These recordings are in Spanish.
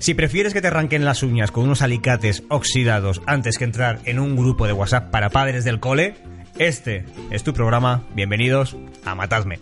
Si prefieres que te arranquen las uñas con unos alicates oxidados antes que entrar en un grupo de WhatsApp para padres del cole, este es tu programa. Bienvenidos a Matadme.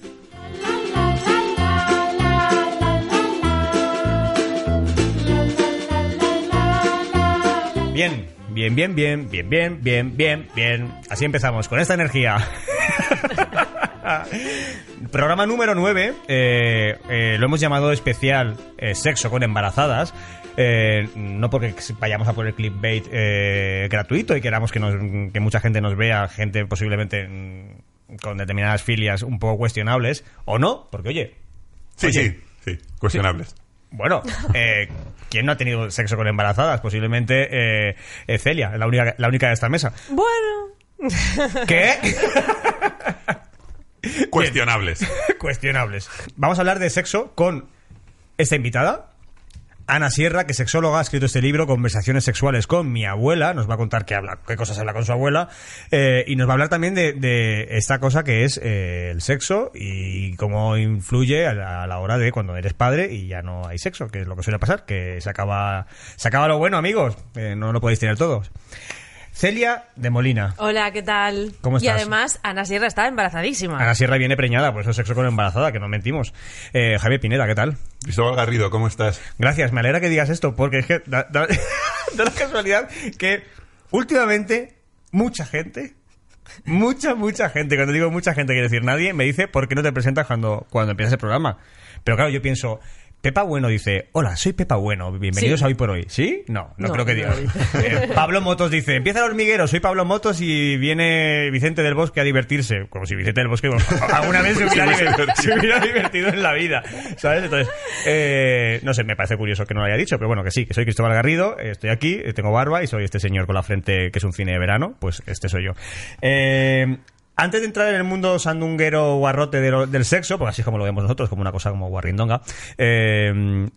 Bien, bien, bien, bien, bien, bien, bien, bien, bien. Así empezamos, con esta energía. Programa número 9, eh, eh, lo hemos llamado especial eh, Sexo con embarazadas. Eh, no porque vayamos a poner clickbait eh, gratuito y queramos que, nos, que mucha gente nos vea, gente posiblemente mm, con determinadas filias un poco cuestionables, o no, porque oye, Sí, Oye. sí, sí, cuestionables. bueno, eh, ¿quién no ha tenido sexo con embarazadas? Posiblemente eh, Celia, la única, la única de esta mesa. Bueno, ¿Qué? Cuestionables. Cuestionables. Vamos a hablar de sexo con esta invitada, Ana Sierra, que es sexóloga, ha escrito este libro, Conversaciones sexuales con mi abuela. Nos va a contar qué habla, qué cosas habla con su abuela. eh, y nos va a hablar también de, esta cosa que es eh, el sexo y cómo influye a la, a la hora de cuando eres padre y ya no hay sexo, que es lo que suele pasar, que se acaba, se acaba lo bueno, amigos. Eh, no lo podéis tener todos. Celia de Molina. hola, ¿qué tal? ¿Cómo Y estás? además, Ana Sierra está embarazadísima. Ana Sierra viene preñada, por eso sexo con embarazada, que no mentimos. Eh, Javier Pineda, ¿qué tal? Cristóbal Garrido, ¿cómo estás? Gracias, me alegra que digas esto, porque es que da, da- da la casualidad que últimamente mucha gente, mucha, mucha gente, cuando digo mucha gente, quiere decir nadie, me dice por qué no te presentas cuando, cuando empiezas el programa. Pero claro, yo pienso, Pepa Bueno dice, hola, soy Pepa Bueno, bienvenidos Sí. a Hoy por Hoy. ¿Sí? No, no, No, creo que diga. Eh, Pablo Motos dice, empieza el hormiguero, soy Pablo Motos y viene Vicente del Bosque a divertirse. Como si Vicente del Bosque bueno, alguna vez se hubiera, divertido. se hubiera divertido en la vida. ¿Sabes? Entonces, eh, no sé, me parece curioso que no lo haya dicho, pero bueno, que sí, que soy Cristóbal Garrido, estoy aquí, eh, tengo barba y soy este señor con la frente que es un cine de verano, pues este soy yo. Eh, antes de entrar en el mundo sandunguero guarrote del sexo, porque así es como lo vemos nosotros, como una cosa como guarrindonga, eh,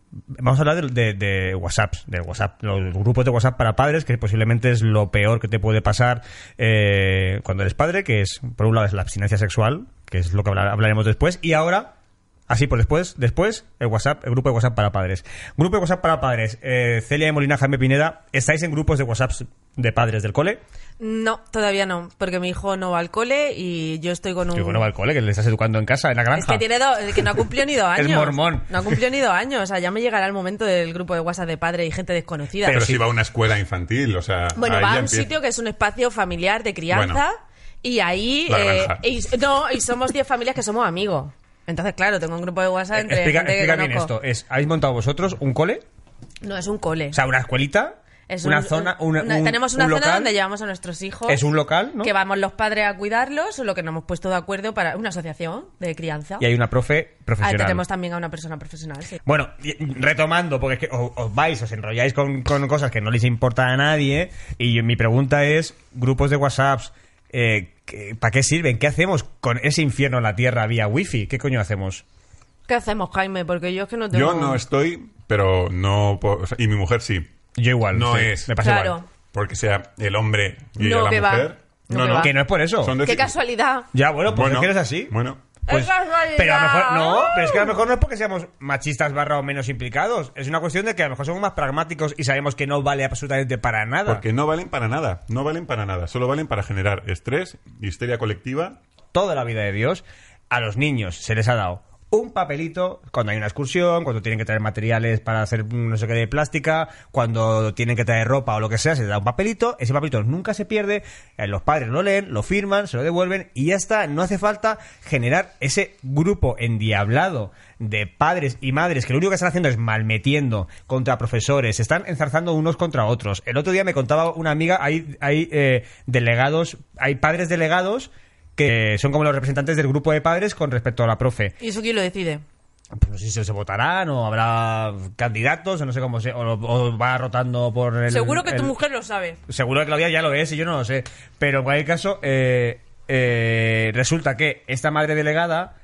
vamos a hablar de, de, WhatsApp, de WhatsApp, los grupos de WhatsApp para padres, que posiblemente es lo peor que te puede pasar eh, cuando eres padre, que es, por un lado, es la abstinencia sexual, que es lo que hablar- hablaremos después, y ahora Así, por después, después, el WhatsApp, el grupo de WhatsApp para padres. Grupo de WhatsApp para padres. Eh, Celia de Molina, Jaime Pineda, ¿estáis en grupos de WhatsApp de padres del cole? No, todavía no, porque mi hijo no va al cole y yo estoy con un... Que bueno va al cole, que le estás educando en casa, en la granja. Es que tiene dos, que no ha cumplido ni dos Es años. mormón. No ha cumplido ni dos años. O sea, ya me llegará el momento del grupo de WhatsApp de padre y gente desconocida. Pero, sí. si va a una escuela infantil, o sea. bueno, ahí va a un empieza. sitio que es un espacio familiar de crianza Bueno. y ahí... La eh, y- no, y somos 10 familias que somos amigos. Entonces, claro, tengo un grupo de WhatsApp Eh, entre explica gente que bien esto. Es, ¿Habéis montado vosotros un cole? No, es un cole. O sea, una escuelita, Es una un- zona, un- una- una- un- tenemos una un zona local, donde llevamos a nuestros hijos. Es un local, ¿no? Que vamos los padres a cuidarlos, lo que nos hemos puesto de acuerdo para una asociación de crianza. Y hay una profe Ah, profesional. tenemos también a una persona profesional, sí. Bueno, retomando, porque es que os, os vais, os enrolláis con, con cosas que no les importa a nadie. Y mi pregunta es: grupos de WhatsApp, eh, ¿qué- ¿para qué sirven? ¿Qué hacemos con ese infierno en la tierra vía wifi? ¿Qué coño hacemos? ¿Qué hacemos, Jaime? Porque yo es que no tengo... Yo no estoy, pero no. po- o sea, y mi mujer sí. Yo igual. No sí, es. Me pasa Claro. igual. Porque sea el hombre y No, la que va. mujer. No, que va. Que no es por eso. Son de- ¡Qué casualidad! Ya, bueno, pues Bueno, es que eres así. Bueno. Pues- ¡Es casualidad! pero a lo mejor no, pero es que a lo mejor no es porque seamos machistas barra o menos implicados. Es una cuestión de que a lo mejor somos más pragmáticos y sabemos que no vale absolutamente para nada. Porque no valen para nada. No valen para nada. Solo valen para generar estrés, histeria colectiva. toda la vida de Dios, a los niños se les ha dado un papelito cuando hay una excursión, cuando tienen que traer materiales para hacer no sé qué de plástica, cuando tienen que traer ropa o lo que sea, se da un papelito, ese papelito nunca se pierde, eh, los padres lo leen, lo firman, se lo devuelven y ya está, no hace falta generar ese grupo endiablado de padres y madres que lo único que están haciendo es malmetiendo contra profesores, se están enzarzando unos contra otros. El otro día me contaba una amiga, hay, hay eh, delegados, hay padres delegados que son como los representantes del grupo de padres con respecto a la profe. ¿Y eso quién lo decide? pues no sé si se votarán o habrá candidatos o no sé cómo se o, o va rotando por el Seguro que tu mujer lo sabe. seguro que Claudia ya lo es y yo no lo sé pero en cualquier caso eh, eh, resulta que esta madre delegada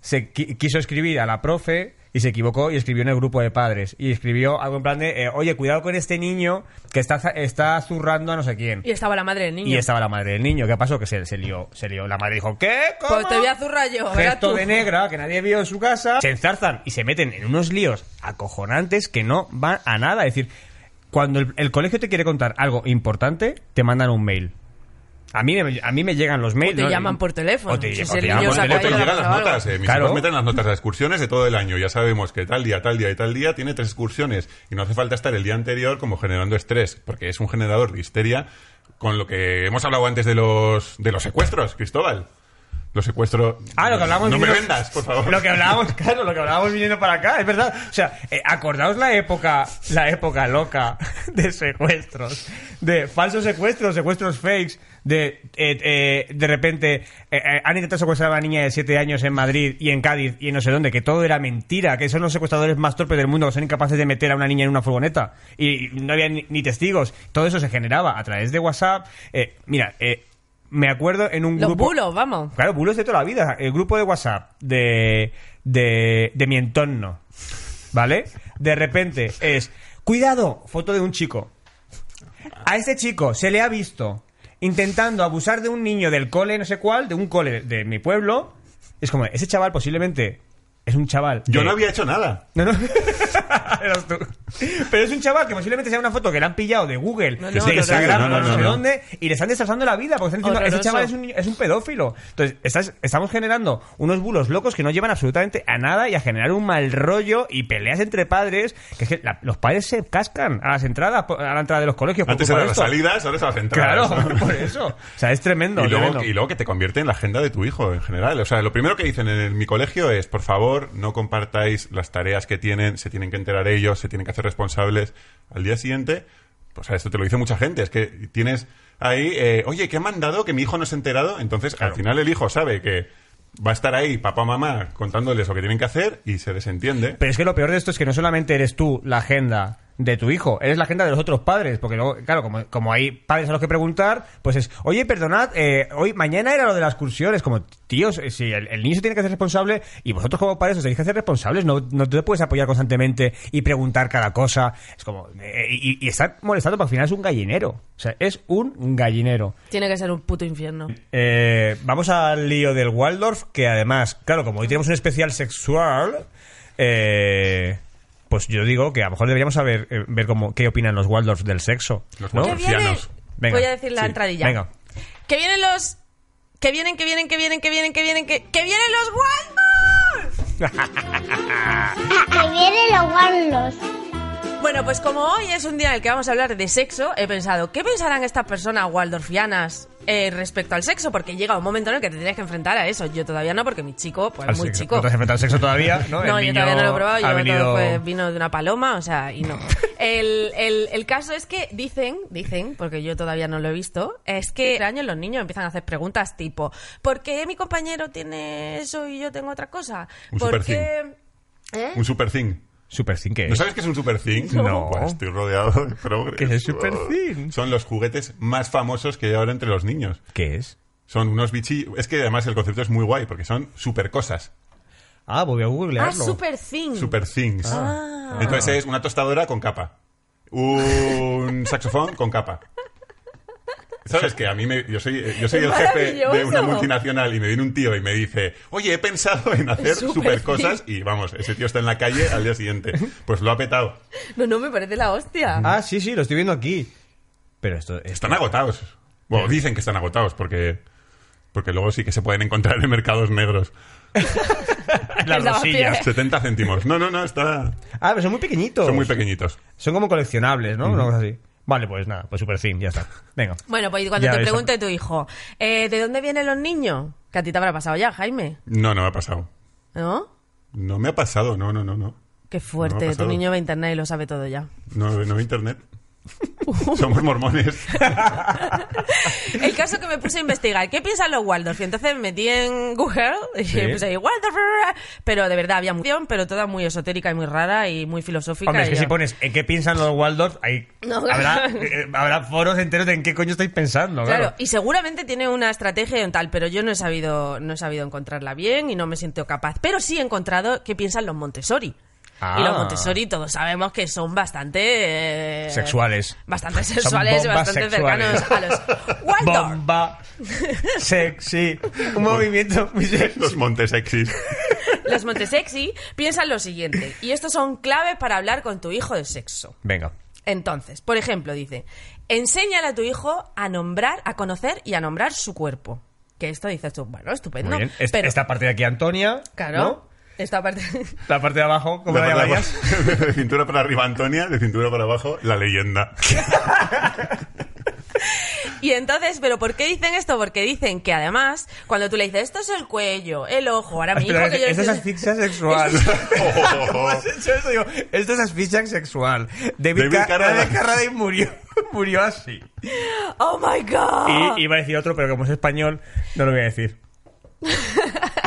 se qui- quiso escribir a la profe y se equivocó y escribió en el grupo de padres. Y escribió algo en plan de eh, oye cuidado con este niño que está está zurrando a no sé quién Y estaba la madre del niño. y estaba la madre del niño. ¿qué pasó? que se, se lió se lió. La madre dijo ¿qué? ¿Cómo? Pues te voy a zurrar yo, gesto de negra que nadie vio en su casa. Se enzarzan y se meten en unos líos acojonantes que no van a nada. Es decir cuando el, el colegio te quiere contar algo importante te mandan un mail a mí, me- a mí me llegan los mails te ¿no? llaman por teléfono. O te, Si o te llaman por te llegan las notas. eh, mis Claro. hijos meten las notas de excursiones de todo el año. Ya sabemos que tal día, tal día y tal día tiene tres excursiones. Y no hace falta estar el día anterior como generando estrés, porque es un generador de histeria con lo que hemos hablado antes de los, de los secuestros, Cristóbal. Los secuestros. Ah, lo que hablábamos No me vendas, por favor. Lo que hablábamos, claro, lo que hablábamos viniendo para acá, es verdad. O sea, eh, acordaos la época, la época loca de secuestros, de falsos secuestros, secuestros fakes, de eh, eh, de repente eh, han intentado secuestrar a una niña de 7 años en Madrid y en Cádiz y en no sé dónde, que todo era mentira, que son los secuestradores más torpes del mundo, que son incapaces de meter a una niña en una furgoneta y, y no había ni, ni testigos. Todo eso se generaba a través de WhatsApp. Eh, mira, eh, me acuerdo en un Los grupo. bulos, vamos. Claro, bulos de toda la vida. El grupo de WhatsApp de, de, de mi entorno, ¿vale? De repente es, cuidado, foto de un chico. A este chico se le ha visto intentando abusar de un niño del cole, no sé cuál, de un cole de mi pueblo. Es como, ese chaval posiblemente es un chaval. Yo no había hecho nada. no, no. Eras tú. Pero es un chaval que posiblemente sea una foto que le han pillado de Google, No, no, de Instagram, no, no, o no, no, sé no. dónde, y le están destrozando la vida porque están diciendo, ese chaval es un, es un pedófilo. Entonces, estás- estamos generando unos bulos locos que no llevan absolutamente a nada y a generar un mal rollo y peleas entre padres, que es que la- los padres se cascan a las entradas, a la entrada de los colegios. Antes eran de las salidas, ahora son las Claro, entradas. por eso. O sea, es tremendo. Y luego, tremendo. y luego que te convierte en la agenda de tu hijo en general. O sea, lo primero que dicen en el- mi colegio es, por favor, no compartáis las tareas que tienen, se tienen que enterar ellos, se tienen que hacer responsables. Al día siguiente, pues a esto te lo dice mucha gente, es que tienes ahí, eh, oye, ¿qué me han dado que mi hijo no se ha enterado? Entonces, Claro. al final el hijo sabe que va a estar ahí papá mamá contándoles lo que tienen que hacer y se desentiende. Pero es que lo peor de esto es que no solamente eres tú la agenda de tu hijo, eres la agenda de los otros padres, porque luego, claro, como, como hay padres a los que preguntar, pues es, oye, perdonad, eh, hoy, mañana era lo de la excursión, es como, tíos, eh, si el, el niño se tiene que hacer responsable y vosotros como padres os tenéis que hacer responsables, no, no te puedes apoyar constantemente y preguntar cada cosa, es como, eh, y, y estar molestando, porque al final es un gallinero, o sea, es un gallinero. Tiene que ser un puto infierno. Eh, vamos al lío del Waldorf, que además, claro, como hoy tenemos un especial sexual, eh, pues yo digo que a lo mejor deberíamos saber eh, ver cómo, qué opinan los Waldorf del sexo. Los Waldorf. Venga. voy a decir la Sí. entradilla. Venga. Que vienen los... Que vienen, que vienen, que vienen, que vienen, que vienen, que... ¡Que vienen los Waldorf! que vienen los guarlos. Bueno, pues como hoy es un día en el que vamos a hablar de sexo, he pensado, ¿qué pensarán estas personas waldorfianas eh, respecto al sexo? Porque llega un momento en el que te tienes que enfrentar a eso. Yo todavía no, porque mi chico, pues Al muy sexo. chico. No te has enfrentado al sexo todavía, ¿no? No, El yo niño todavía no lo he probado, yo venido... todo vino de una paloma, o sea, y no. El, el- el caso es que dicen, dicen, porque yo todavía no lo he visto, es que este año los niños empiezan a hacer preguntas tipo, ¿por qué mi compañero tiene eso y yo tengo otra cosa? Un ¿Por super qué...? ¿Eh? Un super thing. Super Thing, ¿qué ¿No es? sabes qué es un super thing? No. Pues estoy rodeado de progres. ¿Qué es super thing? Son los juguetes más famosos que hay ahora entre los niños. ¿Qué es? Son unos bichillos. Es que además el concepto es muy guay porque son super cosas. Ah, voy a Ah, googlearlo. super thing. Super things. Ah. Entonces es una tostadora con capa. Un saxofón con capa. ¿Sabes que A mí me, yo soy, yo soy el jefe de una multinacional y me viene un tío y me dice, oye, he pensado en hacer Super cosas y vamos, ese tío está en la calle al día siguiente. Pues lo ha petado. No, no, me parece la hostia. Ah, sí, sí, lo estoy viendo aquí. Pero esto... esto- Están agotados. Bueno, dicen que están agotados porque, porque luego sí que se pueden encontrar en mercados negros. Las rosillas. lavapiés. 70 céntimos. No, no, no, está... Ah, pero son muy pequeñitos. Son muy pequeñitos. Son como coleccionables, ¿no? Una cosa así. Vale, pues nada, pues Super Thing, ya está. Venga. Bueno, pues cuando Ya te pregunte tu hijo, eh, ¿de dónde vienen los niños? Que a ti te habrá pasado ya, Jaime, No, no me ha pasado. ¿no? No me ha pasado, no, no, no, no. Qué No fuerte, me ha tu pasado. niño ve internet y lo sabe todo ya. No, no internet. Somos mormones. El caso que me puse a investigar, ¿qué piensan los Waldorf? Y entonces me metí en Google y Sí. puse ahí, Waldorf, pero de verdad había mucha, pero toda muy esotérica y muy rara y muy filosófica. Hombre, es que yo- si pones ¿en qué piensan los Waldorf? Ahí No. habrá, eh, habrá foros enteros de en qué coño estáis pensando, claro. Claro, y seguramente tiene una estrategia y un tal, pero yo no he sabido, no he sabido encontrarla bien y no me siento capaz. Pero sí he encontrado qué piensan los Montessori. Ah. Y los Montessori todos sabemos que son bastante... eh, Sexuales. Bastante sexuales y bastante sexuales. cercanos a los Waldorf. Bomba, sexy, un movimiento muy sexy. Los montesexis. Los Montesexy piensan lo siguiente, y estos son clave para hablar con tu hijo de sexo. Venga. Entonces, por ejemplo, dice, enséñale a tu hijo a nombrar, a conocer y a nombrar su cuerpo. Que esto dices tú, bueno, estupendo. Muy bien. Pero, Esta parte de aquí, Antonia. claro, ¿no? Esta parte... La parte de abajo, ¿cómo la De, llamarías? de cintura para arriba Antonia, de cintura para abajo la leyenda. Y entonces, ¿pero por qué dicen esto? Porque dicen que además, cuando tú le dices, esto es el cuello, el ojo, ahora mi hijo que yo... esto es asfixia sexual. Oh, ¿Cómo has hecho eso? Digo, esto es asfixia sexual. David, David Ca- Carradine. David Carradine murió, murió así. ¡Oh, my God! Y iba a decir otro, pero como es español, no lo voy a decir.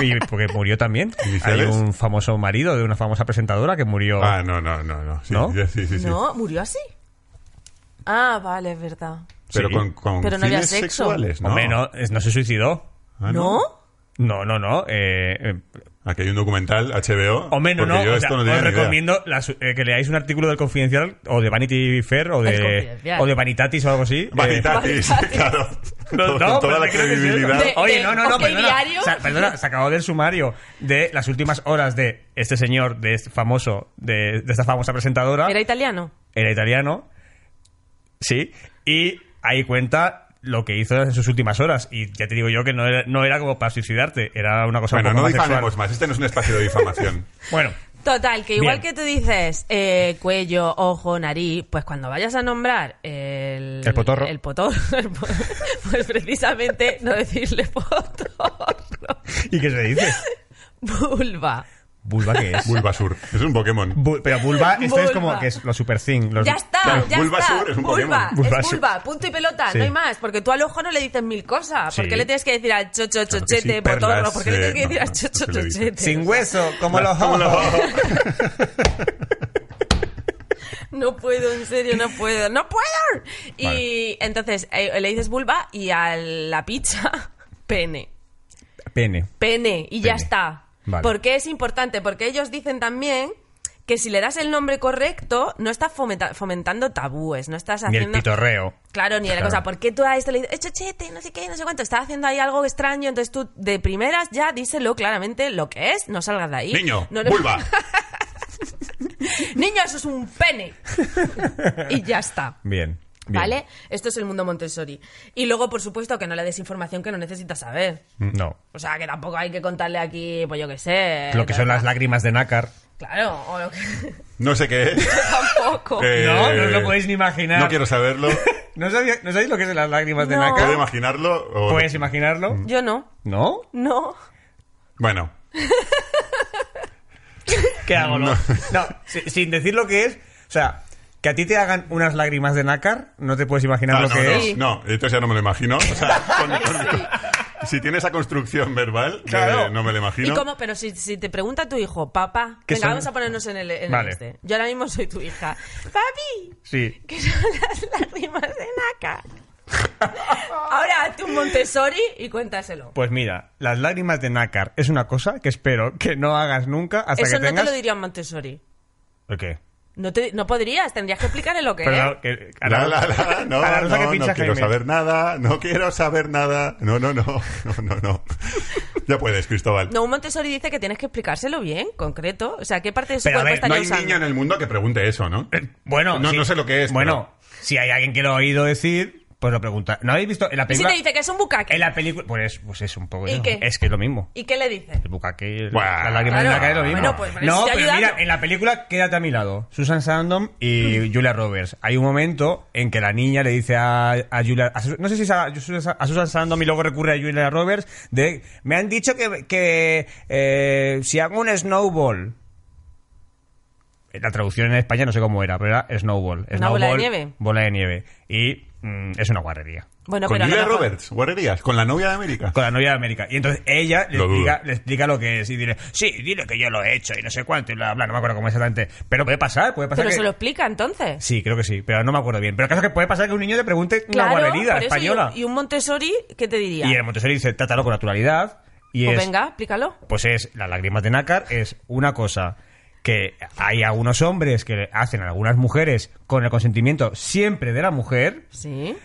Y porque murió también. Hay un famoso marido de una famosa presentadora que murió. Ah, no, no, no, no. Sí, ¿No? ya, sí, sí, sí. No, murió así. Ah, vale, es verdad. Pero Sí. con, con Pero no había sexo. sexuales, ¿no? Hombre, no, es- no se suicidó. Ah, ¿No? No, no, no. Eh, eh, Aquí hay un documental HBO. hombre, no, porque no. yo o esto sea, no os recomiendo las- eh, que leáis un artículo del Confidencial o de Vanity Fair o de, o de Vanitatis o algo así. Eh, Vanitatis, Vanitatis. claro. No, Con no, toda la credibilidad. De- Oye, no, no, no, OK perdona. Diario. Sa- perdona, se acabó del sumario de las últimas horas de este señor, de este famoso, de, de esta famosa presentadora. ¿Era italiano? Era italiano. Sí. Y ahí cuenta lo que hizo en sus últimas horas. Y ya te digo yo que no era, no era como para suicidarte, era una cosa Bueno, un poco no más sexual. difamemos más. Este no es un espacio de difamación. Bueno, Total, que igual Bien. que tú dices eh, cuello, ojo, nariz, pues cuando vayas a nombrar el... El potorro. El potorro, pues precisamente no decirle potorro, ¿y qué se dice? vulva. ¿Vulva qué es? Bulbasur. Es un Pokémon. Bu- pero vulva, esto es como que es lo super thing. Los, Ya está, Claro, ya Bulbasur está. es un vulva, Pokémon. es Bulbasur. vulva, punto y pelota, Sí. no hay más. Porque tú al ojo no le dices mil cosas. ¿Por Sí. qué le tienes que decir al chocho, Claro chochete, sí, potorro? perlas, ¿Por qué le tienes que eh, decir no, al chocho, no chochete? Sin hueso, como los ojos. No puedo, en serio, no puedo, no puedo. Y entonces eh, le dices vulva y a la pizza, pene. Pene. Pene, y ya está. Vale. ¿Por qué es importante? Porque ellos dicen también que si le das el nombre correcto, no estás fomenta- fomentando tabúes, no estás Ni el haciendo... pitorreo. Claro, ni la cosa. ¿Por qué tú a esto le dices, "Eh, chochete, no sé qué, no sé cuánto? Estás haciendo ahí algo extraño, entonces tú de primeras ya díselo claramente lo que es, no salgas de ahí. Niño, No le- vulva. Niño, eso es un pene. y ya está. Bien. Bien. ¿Vale? Esto es el mundo Montessori. Y luego, por supuesto, que no le des información que no necesitas saber. No. O sea, que tampoco hay que contarle aquí, pues yo qué sé. Lo que son las lágrimas de nácar. Claro, o lo que... No sé qué es. tampoco. Eh, No, no os lo podéis ni imaginar. No quiero saberlo. ¿No, sabía- ¿No sabéis lo que son las lágrimas de No. nácar? ¿Puedo imaginarlo? o- ¿Puedes imaginarlo? Yo no. ¿No? No. Bueno, ¿Qué hago? No, no si- sin decir lo que es. O sea, que a ti te hagan unas lágrimas de nácar, no te puedes imaginar Ah, lo no, que no, es. no, entonces ya no me lo imagino. O sea, con- con- si tiene esa construcción verbal, eh, no me lo ¿Y imagino. cómo? Pero si, si te pregunta tu hijo, papá, ¿Qué venga, son? vamos a ponernos en el, en el Vale. este. Yo ahora mismo soy tu hija. Papi, Sí. ¿qué son las lágrimas de nácar? Ahora hazte un Montessori y cuéntaselo. Pues mira, las lágrimas de nácar es una cosa que espero que no hagas nunca hasta Eso que no tengas. te lo diría un Montessori. ¿El qué? No, te, no podrías, tendrías que explicarle lo que es. que- La, la, la, no, a la rosa que no, pincha no quiero Jaime. saber nada, no quiero saber nada. No, no, no, no, no, no. Ya puedes, Cristóbal. No, un Montessori dice que tienes que explicárselo bien, concreto. O sea, ¿qué parte de su Pero cuerpo estaría No hay usando? niño en el mundo que pregunte eso, ¿no? Bueno, No- sí. no sé lo que es, Bueno, si hay alguien que lo ha oído decir, pues lo pregunta. ¿No habéis visto en la ¿Y si película? te dice que es un bucaque? En la película, pues, pues es un poco. ¿Y qué? Es que es lo mismo. ¿Y qué le dice? El bucaque, el- la lágrima de Claro. nácar es lo mismo. Bueno, pues, pero no, si pero mira, ¿no? en la película quédate a mi lado. Susan Sarandon y Julia Roberts. Hay un momento en que la niña le dice a, a Julia, a no sé si es a, a Susan Sarandon y luego recurre a Julia Roberts de, me han dicho que, que eh, si hago un snowball la traducción en España no sé cómo era, pero era Snowball. Una bola de Snowball, nieve. Bola de nieve. Y mm, es una guarrería. Bueno, con pero Julia mejor- Roberts, guarrerías, con la novia de América. Con la novia de América. Y entonces ella le explica, le explica lo que es y dile, sí, dile que yo lo he hecho y no sé cuánto y bla, bla, no me acuerdo cómo exactamente. Pero puede pasar, puede pasar Pero que... se lo explica entonces. Sí, creo que sí, pero no me acuerdo bien. Pero el caso es que puede pasar que un niño te pregunte Claro, una guarrería española. Y, y un Montessori, ¿qué te diría? Y el Montessori dice, trátalo con naturalidad. Y Pues es, venga, explícalo. pues es, las lágrimas de nácar es una cosa que hay algunos hombres que hacen a algunas mujeres con el consentimiento siempre de la mujer, Sí.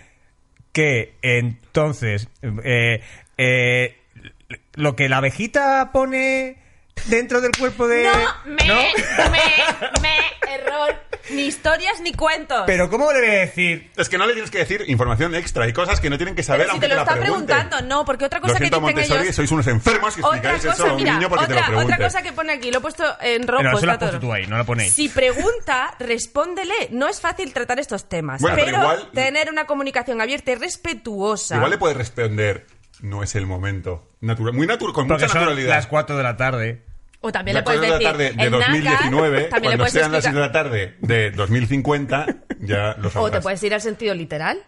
que entonces eh, eh, lo que la abejita pone dentro del cuerpo de... No, me, ¿No? me, me, error. Ni historias ni cuentos. Pero ¿cómo le voy a decir? Es que no le tienes que decir información extra. Hay cosas que no tienen que saber Pero si aunque te lo la está pregunten. preguntando, no, porque otra cosa Lo que dicen Montessori, ellos... sois unos enfermos que Otra explicáis eso cosa, a un mira, niño porque te lo otra, pregunte. otra cosa que pone aquí, lo he puesto en rojo. Pero eso lo has está puesto todo. tú ahí, no lo ponéis. Si pregunta, respóndele. No es fácil tratar estos temas, Bueno, pero pero, igual- tener una comunicación abierta y respetuosa. Igual le puedes responder, no es el momento. Natural, muy natural, con Porque mucha son naturalidad. las 4 de la tarde. O también Las le puedes cuatro de la decir... tarde de el nácar, 2019, también le cuando sean las 6 de la tarde de 2050, ya lo O sabrás. te puedes ir al sentido literal.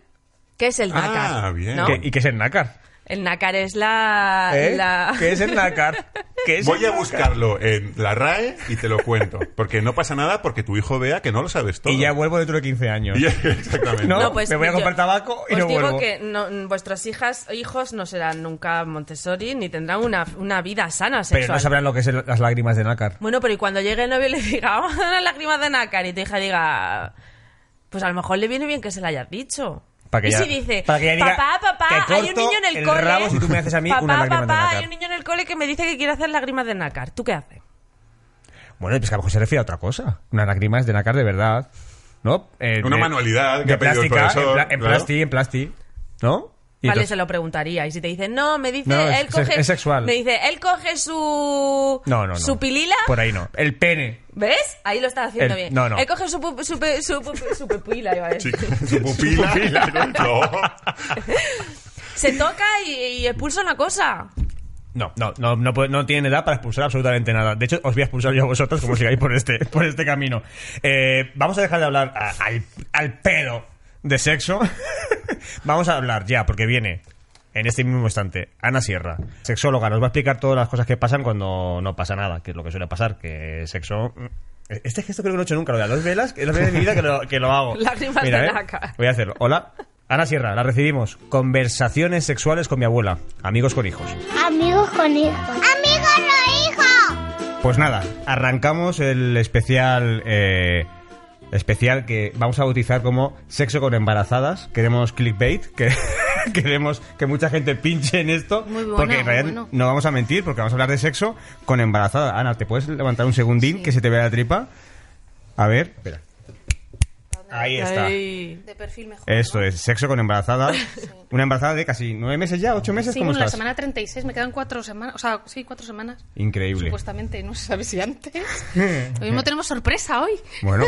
¿Qué es el Ah, nácar? bien. ¿No? ¿Qué- ¿Y qué es el nácar? El nácar es la... ¿Eh? la- ¿Qué es el nácar? ¿Qué es Voy el a nácar? buscarlo en la RAE y te lo cuento. Porque no pasa nada porque tu hijo vea que no lo sabes todo. Y ya vuelvo dentro de 15 años. Ya- exactamente. No, No, pues me voy a yo- comprar tabaco y os no digo vuelvo. que no- vuestras hijas hijos no serán nunca Montessori ni tendrán una, una vida sana Pero sexual. no sabrán lo que es el- las lágrimas de nácar. Bueno, pero y cuando llegue el novio y le diga, vamos a dar lágrimas de nácar y tu hija diga, pues a lo mejor le viene bien que se la hayas dicho. Para que y ya- si dice, para que ya diga papá, papá, que hay un niño en el, el cole. rabo si tú me haces a mí papá, unas lágrimas de papá, nácar". hay un niño en el cole que me dice que quiere hacer lágrimas de nácar. ¿Tú qué haces? Bueno, pues que a lo mejor se refiere a otra cosa. Unas lágrimas de nácar de verdad. ¿No? Eh, Una de- manualidad que de ha pedido el plástica, profesor, En, pla- en claro. plasti, en plasti. ¿No? Y Vale, entonces- se lo preguntaría. Y si te dice, no, me dice, No, él es- coge. es sexual. Me dice, él coge su. No, no, no. Su pilila. Por ahí no. El pene. ¿Ves? Ahí lo estás haciendo El- bien. no, no. Él coge su, pu- su, pe- su, pu- su pupila, iba a Sí, decir. su pupila. No. Se toca y, y expulsa una cosa. No, no, no, no, no tienen edad para expulsar absolutamente nada. De hecho, os voy a expulsar yo a vosotros como sigáis por este, por este camino. Eh, vamos a dejar de hablar a- al, al pedo de sexo. vamos a hablar ya, porque viene en este mismo instante Ana Sierra, sexóloga, nos va a explicar todas las cosas que pasan cuando no pasa nada, que es lo que suele pasar, que sexo... mm, Este gesto creo que no he hecho nunca, lo de las dos velas, que es la primera vez en mi vida que lo, que lo hago. Lágrimas Mira, de ¿eh? Voy a hacerlo. Hola. Ana Sierra, la recibimos. Conversaciones sexuales con mi abuela. Amigos con hijos. Amigos con hijos. ¡Amigos con hijos! Pues nada, arrancamos el especial eh, especial que vamos a bautizar como sexo con embarazadas. Queremos clickbait, que queremos que mucha gente pinche en esto, buena, porque en realidad bueno. no vamos a mentir, porque vamos a hablar de sexo con embarazada. Ana, ¿te puedes levantar un segundín que se te vea la tripa? A ver, espera. Ahí está. Ay. De perfil mejor. Esto es, sexo con embarazada. Una embarazada de casi nueve meses ya, ocho meses, Sí, ¿cómo bueno, la estás? semana 36 me quedan cuatro semanas. O sea, sí, cuatro semanas. Increíble. Supuestamente, no se sabe si antes. Lo mismo tenemos sorpresa hoy. Bueno,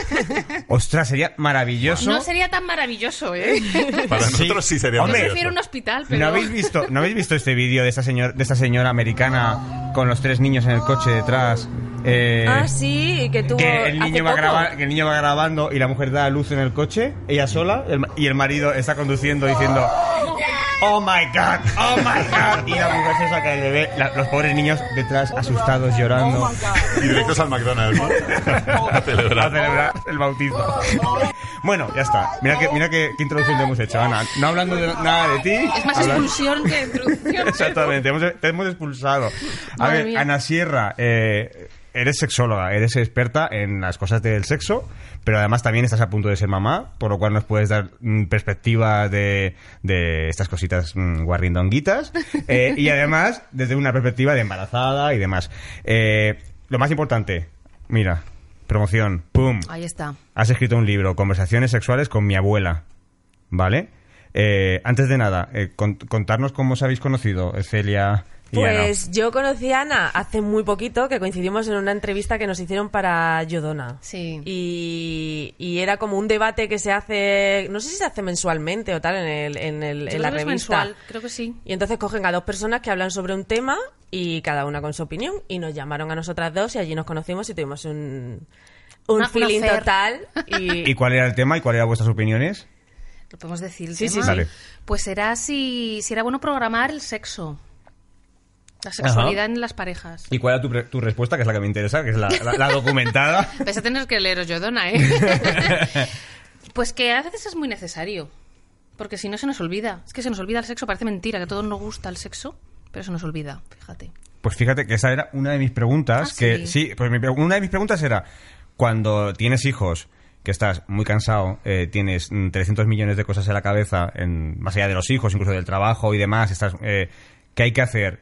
ostras, sería maravilloso. No sería tan maravilloso, ¿eh? Para Sí. nosotros sí sería Hombre, Yo maravilloso. prefiero un hospital, pero... ¿No habéis visto, ¿no habéis visto este vídeo de esta de esta señora americana con los tres niños en el coche detrás? Eh, Ah, sí, que tuvo. que el niño va que el niño va grabando y la mujer da a luz en el coche, ella sola, el y el marido está conduciendo diciendo Oh my god, oh my god. Y la mujer se saca el bebé, la- los pobres niños detrás asustados, llorando. Y directos al McDonald's, ¿no? a a celebrar. celebrar el bautizo. Bueno, ya está. Mira que, mira qué, qué introducción te hemos hecho, Ana. No hablando de nada de ti. Es más expulsión que introducción. Exactamente, hemos- te hemos expulsado. A Madre ver, mía. Ana Sierra, eh, eres sexóloga, eres experta en las cosas del sexo, pero además también estás a punto de ser mamá, por lo cual nos puedes dar mm, perspectiva de, de estas cositas mm, guarrindonguitas, eh, y además desde una perspectiva de embarazada y demás. Eh, lo más importante, mira, promoción, ¡pum! Ahí está. Has escrito un libro, Conversaciones sexuales con mi abuela, ¿vale? Eh, antes de nada, con- contarnos cómo os habéis conocido, Celia. Pues yo conocí a Ana hace muy poquito, que coincidimos en una entrevista que nos hicieron para Yodona. Sí. Y, y era como un debate que se hace, no sé si se hace mensualmente o tal en, el, en, el, Yo en la creo que es revista. mensual, creo que sí. Y entonces cogen a dos personas que hablan sobre un tema y cada una con su opinión. Y nos llamaron a nosotras dos y allí nos conocimos y tuvimos un, un Una- feeling total. Y, ¿Y cuál era el tema y cuáles eran vuestras opiniones? Lo podemos decir. el Sí, sí, tema? sí. Dale. Pues será si, si era bueno programar el sexo. La sexualidad en las parejas. ¿Y cuál era tu, tu respuesta, que es la que me interesa, que es la, la- la documentada? Vais a tener que leeros Yodona, ¿eh? pues que a veces es muy necesario. Porque si no se nos olvida. Es que se nos olvida el sexo. Parece mentira que a todos nos gusta el sexo, pero se nos olvida, fíjate. Pues fíjate que esa era una de mis preguntas. Ah, que sí. pues mi una de mis preguntas era: cuando tienes hijos, que estás muy cansado, eh, tienes mm, 300 millones de cosas en la cabeza, en, más allá de los hijos, incluso del trabajo y demás, estás, eh, ¿qué hay que hacer?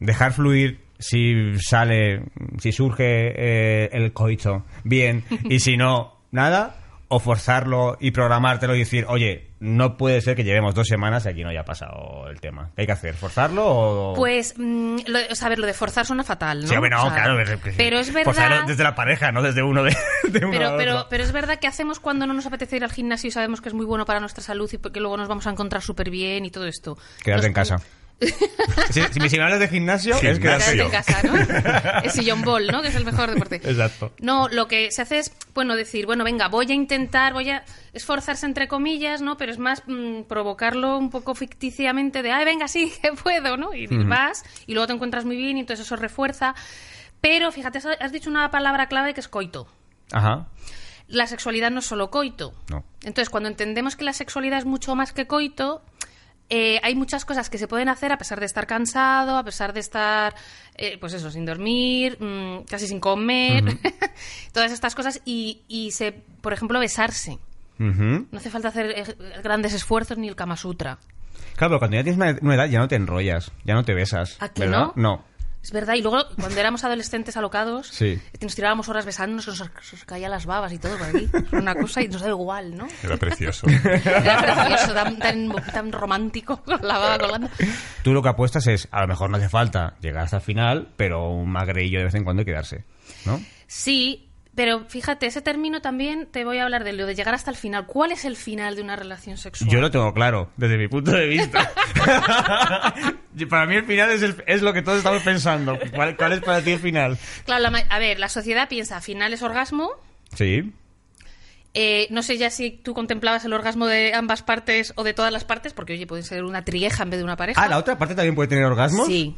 Dejar fluir si sale, si surge eh, el coito, bien, y si no, nada, o forzarlo y programártelo y decir, oye, no puede ser que llevemos dos semanas y aquí no haya pasado el tema. ¿Qué hay que hacer? ¿Forzarlo o...? Pues, mm, lo, o sea, a ver, lo de forzar suena fatal, ¿no? Sí, hombre, no, O sea, claro. es que sí. Pero es verdad... Forzarlo desde la pareja, no desde uno de, de uno Pero, pero, pero es verdad que hacemos cuando no nos apetece ir al gimnasio y sabemos que es muy bueno para nuestra salud y que luego nos vamos a encontrar súper bien y todo esto. Quedarte Nos- en casa. si, si, si me hablas de gimnasio, es Gimnasio. en casa, ¿no? El sillón ball, ¿no? Que es el mejor deporte. Exacto. No, lo que se hace es, bueno, decir, bueno, venga, voy a intentar, voy a esforzarse entre comillas, ¿no? Pero es más mm, provocarlo un poco ficticiamente de, ay, venga, sí, que puedo, ¿no? Y vas y luego te encuentras muy bien y entonces eso refuerza. Pero fíjate, has- has dicho una palabra clave que es coito. Ajá. La sexualidad no es solo coito. No. Entonces, cuando entendemos que la sexualidad es mucho más que coito, eh, hay muchas cosas que se pueden hacer a pesar de estar cansado, a pesar de estar, eh, pues eso, sin dormir, mm, casi sin comer, todas estas cosas y, y se, por ejemplo, besarse. No hace falta hacer eh, grandes esfuerzos ni el Kama Sutra. Claro, pero cuando ya tienes una, edad ya no te enrollas, ya no te besas. ¿A que ¿verdad? no? No. Es verdad, y luego cuando éramos adolescentes alocados, Sí. nos tirábamos horas besándonos, nos, nos caían las babas y todo por aquí. Era una cosa y nos da igual, ¿no? Era precioso. Era precioso, tan, tan, tan romántico con la baba colgando. Tú lo que apuestas es, a lo mejor no hace falta llegar hasta el final, pero un magreillo de vez en cuando y quedarse, ¿no? Sí, pero fíjate, ese término también te voy a hablar de lo de llegar hasta el final. ¿Cuál es el final de una relación sexual? Yo lo tengo claro, desde mi punto de vista. Para mí el final es, el- es lo que todos estamos pensando. ¿Cuál, cuál es para ti el final? Claro, la a ver, la sociedad piensa, final es orgasmo. Sí. Eh, no sé ya si tú contemplabas el orgasmo de ambas partes o de todas las partes, porque oye, puede ser una trieja en vez de una pareja. Ah, ¿la otra parte también puede tener orgasmos? Sí.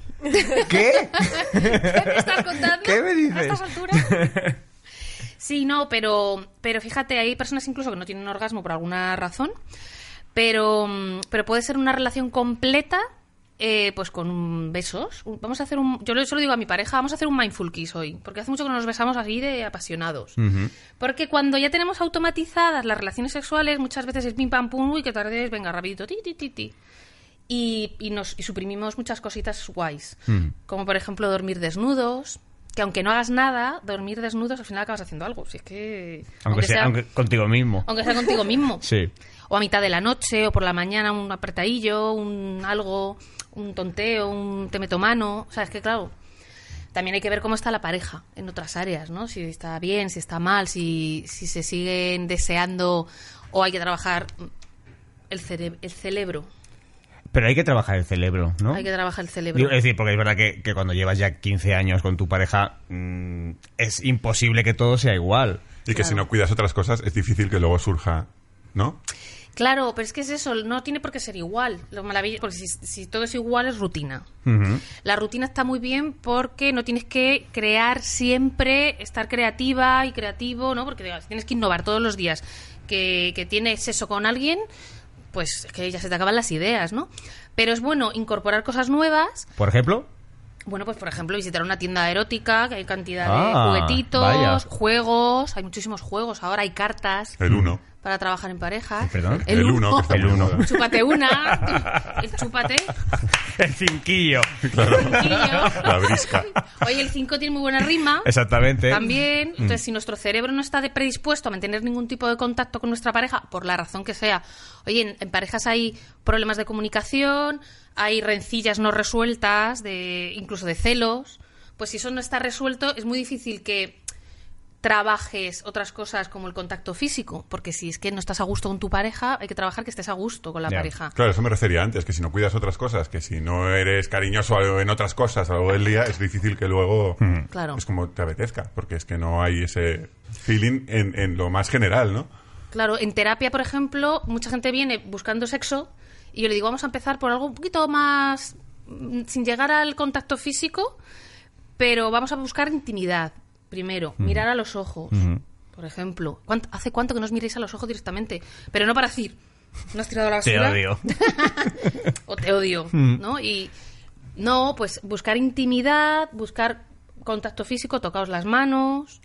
¿Qué? ¿Qué me estás contando? ¿Qué me dices? A estas alturas. Sí, no, pero, pero fíjate, hay personas incluso que no tienen orgasmo por alguna razón, pero, pero puede ser una relación completa, eh, pues con un- besos. Vamos a hacer un, yo se lo digo a mi pareja, vamos a hacer un mindful kiss hoy, porque hace mucho que no nos besamos así de apasionados. Porque cuando ya tenemos automatizadas las relaciones sexuales, muchas veces es pim pam pum, uy, que tarde es, venga, rapidito, ti, ti, ti, ti. Y, y nos y suprimimos muchas cositas guays. Como por ejemplo dormir desnudos. Que aunque no hagas nada, dormir desnudos al final acabas haciendo algo. Si es que. Aunque, sea, aunque contigo mismo. aunque sea contigo mismo. Sí. O a mitad de la noche, o por la mañana, un apretadillo, un algo, un tonteo, un temetomano. O sea, es que claro, también hay que ver cómo está la pareja en otras áreas, ¿no? Si está bien, si está mal, si, si se siguen deseando o hay que trabajar el, cere- el cerebro. Pero hay que trabajar el cerebro, ¿no? Hay que trabajar el cerebro. Digo, Es decir, porque es verdad que, que cuando llevas ya 15 años con tu pareja, mm, es imposible que todo sea igual. Y que si no cuidas otras cosas, es difícil que luego surja, ¿no? Claro, pero es que es eso, no tiene por qué ser igual. Lo maravilloso, porque si, si todo es igual es rutina. Ujú. La rutina está muy bien porque no tienes que crear siempre, estar creativa y creativo, ¿no? Porque digas, tienes que innovar todos los días. Que, que tienes eso con alguien, pues es que ya se te acaban las ideas, ¿no? Pero es bueno incorporar cosas nuevas. Por ejemplo, Bueno, pues por ejemplo, visitar una tienda erótica, que hay cantidad Ah, de juguetitos, vaya. juegos, hay muchísimos juegos, ahora hay cartas El uno. Para trabajar en pareja. ¿Perdón? El uno, que está El uno. Chúpate una, el chúpate. el cinquillo. cinquillo. La brisca. Oye, el 5 tiene muy buena rima. Exactamente. También, Mm. entonces, si nuestro cerebro no está de- predispuesto a mantener ningún tipo de contacto con nuestra pareja, por la razón que sea, oye, en, en parejas hay problemas de comunicación, hay rencillas no resueltas, de incluso de celos, pues si eso no está resuelto, es muy difícil que trabajes otras cosas como el contacto físico, porque si es que no estás a gusto con tu pareja, hay que trabajar que estés a gusto con la pareja. Claro, eso me refería antes, que si no cuidas otras cosas, que si no eres cariñoso en otras cosas a lo largo del día, es difícil que luego Claro. es como te apetezca, porque es que no hay ese feeling en, en lo más general, ¿no? Claro, en terapia, por ejemplo, mucha gente viene buscando sexo y yo le digo, vamos a empezar por algo un poquito más mm, sin llegar al contacto físico, pero vamos a buscar intimidad primero, mirar a los ojos, por ejemplo. ¿Cuánto- ¿Hace cuánto que no os miréis a los ojos directamente? Pero no para decir, ¿no has tirado la Te basura? odio. o te odio, ¿no? Y no, pues buscar intimidad, buscar contacto físico, tocaos las manos,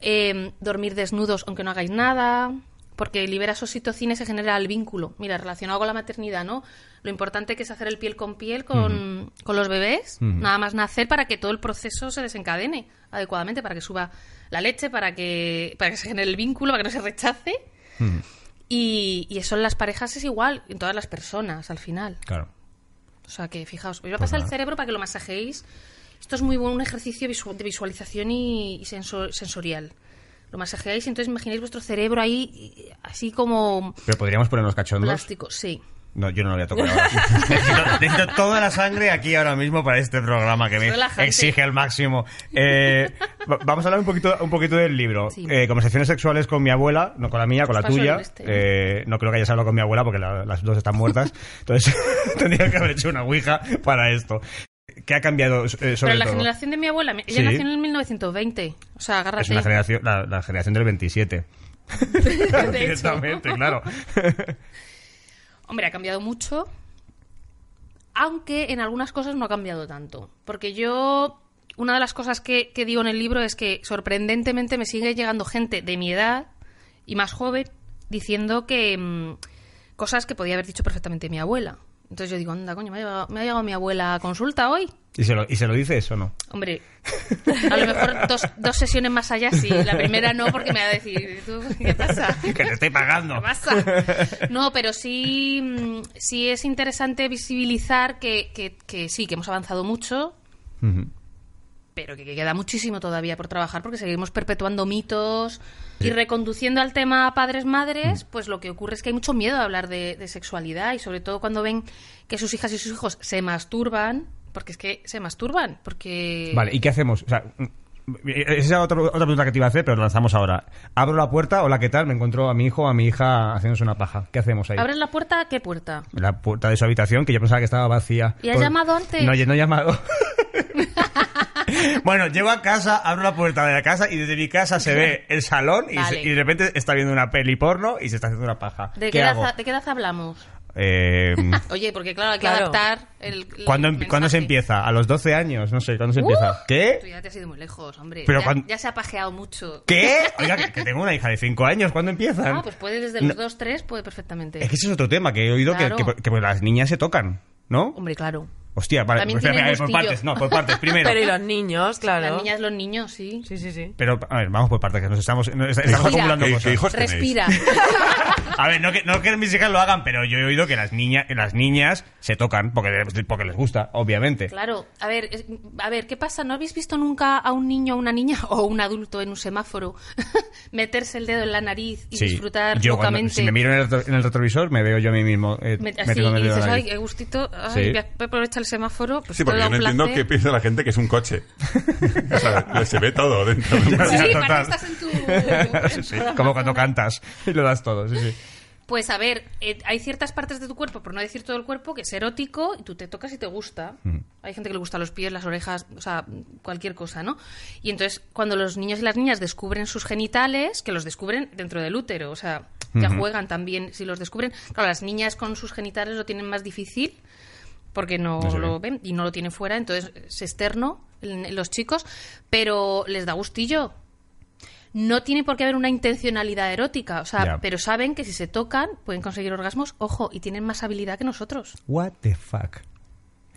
eh, dormir desnudos aunque no hagáis nada, porque liberas oxitocina y se genera el vínculo. Mira, relacionado con la maternidad, ¿no? Lo importante que es hacer el piel con piel con, con los bebés, nada más nacer para que todo el proceso se desencadene adecuadamente, para que suba la leche, para que, para que se genere el vínculo, para que no se rechace. Y, y eso en las parejas es igual, en todas las personas, al final. Claro. O sea que, fijaos, os voy a pasar el cerebro para que lo masajéis. Esto es muy buen un ejercicio de visualización y, y senso- sensorial. Lo masajeáis y entonces imagináis vuestro cerebro ahí, así como Pero podríamos ponernos cachondos. plástico. Sí. No, yo no lo voy a tocar ahora. necesito, necesito toda la sangre aquí ahora mismo para este programa que me exige al máximo. Eh, va- vamos a hablar un poquito, un poquito del libro. Sí. Eh, conversaciones sexuales con mi abuela, no con la mía, con la el tuya. este. Eh, no creo que hayas hablado con mi abuela porque la- las dos están muertas. Entonces tendría que haber hecho una ouija para esto. ¿Qué ha cambiado eh, sobre Pero la todo? generación de mi abuela, ella Sí. nació en el 1920. O sea, agárrate. Es una generación, la, la generación del 27. De hecho. Directamente, claro. Hombre, ha cambiado mucho, aunque en algunas cosas no ha cambiado tanto. Porque yo, una de las cosas que, que digo en el libro es que sorprendentemente me sigue llegando gente de mi edad y más joven diciendo que mm, cosas que podía haber dicho perfectamente mi abuela. Entonces yo digo, anda, coño, me ha llegado, me ha llegado mi abuela a consulta hoy. ¿Y se, lo, ¿Y se lo dices o no? Hombre, a lo mejor dos, dos sesiones más allá sí. La primera no, porque me va a decir, ¿tú qué pasa? Que te estoy pagando. ¿Qué pasa? No, pero sí, mm, sí es interesante visibilizar que, que- que sí, que hemos avanzado mucho, pero que queda muchísimo todavía por trabajar porque seguimos perpetuando mitos y reconduciendo al tema padres-madres, pues lo que ocurre es que hay mucho miedo de hablar de, de sexualidad y sobre todo cuando ven que sus hijas y sus hijos se masturban, porque es que se masturban, porque... Vale, ¿y qué hacemos? O sea, esa es otra, otra pregunta que te iba a hacer, pero la lanzamos ahora. ¿Abro la puerta? Hola, ¿qué tal? Me encuentro a mi hijo o a mi hija haciéndose una paja. ¿Qué hacemos ahí? ¿Abres la puerta? ¿Qué puerta? La puerta de su habitación, que yo pensaba que estaba vacía. ¿Y has Pues- llamado antes? No, yo no he llamado. bueno, llego a casa, abro la puerta de la casa y desde mi casa se ve el salón y, Vale. se- y de repente está viendo una peli porno y se está haciendo una paja. ¿De ¿Qué, qué, edad? ¿De qué edad hablamos? Eh, Oye, porque claro, hay que Claro. adaptar el, el ¿cuándo, em- mensaje. ¿Cuándo se empieza? ¿A los 12 años? No sé, ¿cuándo se ¡Uh! empieza? ¿Qué? Tú ya te has ido muy lejos, hombre. Pero ya, cuan- ya se ha pajeado mucho. ¿Qué? Oiga, que, que tengo una hija de 5 años. ¿Cuándo empiezan? Ah, pues puede desde los 2, 3, puede perfectamente. Es que ese es otro tema que he oído que- Claro. que, que las niñas se tocan, ¿no? Hombre, claro. Hostia, vale, También pues, espera, tienen espera, por partes, no, por partes, primero. Pero y los niños, claro. Las niñas, los niños, sí. Sí, sí, sí. Pero, a ver, vamos por partes, que nos estamos, nos estamos acumulando ¿qué- cosas. qué hijos? Respira. A ver, no que, no que mis hijas lo hagan, pero yo he oído que las, niñas las niñas se tocan porque, porque les gusta, obviamente. Claro, a ver, es- a ver, ¿qué pasa? ¿No habéis visto nunca a un niño o una niña o un adulto en un semáforo meterse el dedo en la nariz y Sí. disfrutar yo cuando- locamente? si me miro en el, retro- en el retrovisor me veo yo a mí mismo eh, Me- así, metiéndome y el dedo en dices, la ay, nariz. qué gustito, ay, Sí. voy a aprovechar el semáforo. Pues Sí, porque yo no un entiendo qué piensa la gente que es un coche. o sea, se ve todo dentro. Sí, Ya, parece total. estás en tu... Sí, sí, como cuando cantas y lo das todo, sí, sí. Pues a ver, eh, hay ciertas partes de tu cuerpo, por no decir todo el cuerpo, que es erótico y tú te tocas y te gusta. Hay gente que le gusta los pies, las orejas, o sea, cualquier cosa, ¿no? Y entonces, cuando los niños y las niñas descubren sus genitales, que los descubren dentro del útero, o sea, ya juegan también si los descubren. Claro, las niñas con sus genitales lo tienen más difícil porque no lo ven y no lo tienen fuera, entonces es externo los chicos, pero les da gustillo. No tiene por qué haber una intencionalidad erótica, o sea, pero saben que si se tocan pueden conseguir orgasmos, ojo, y tienen más habilidad que nosotros. What the fuck.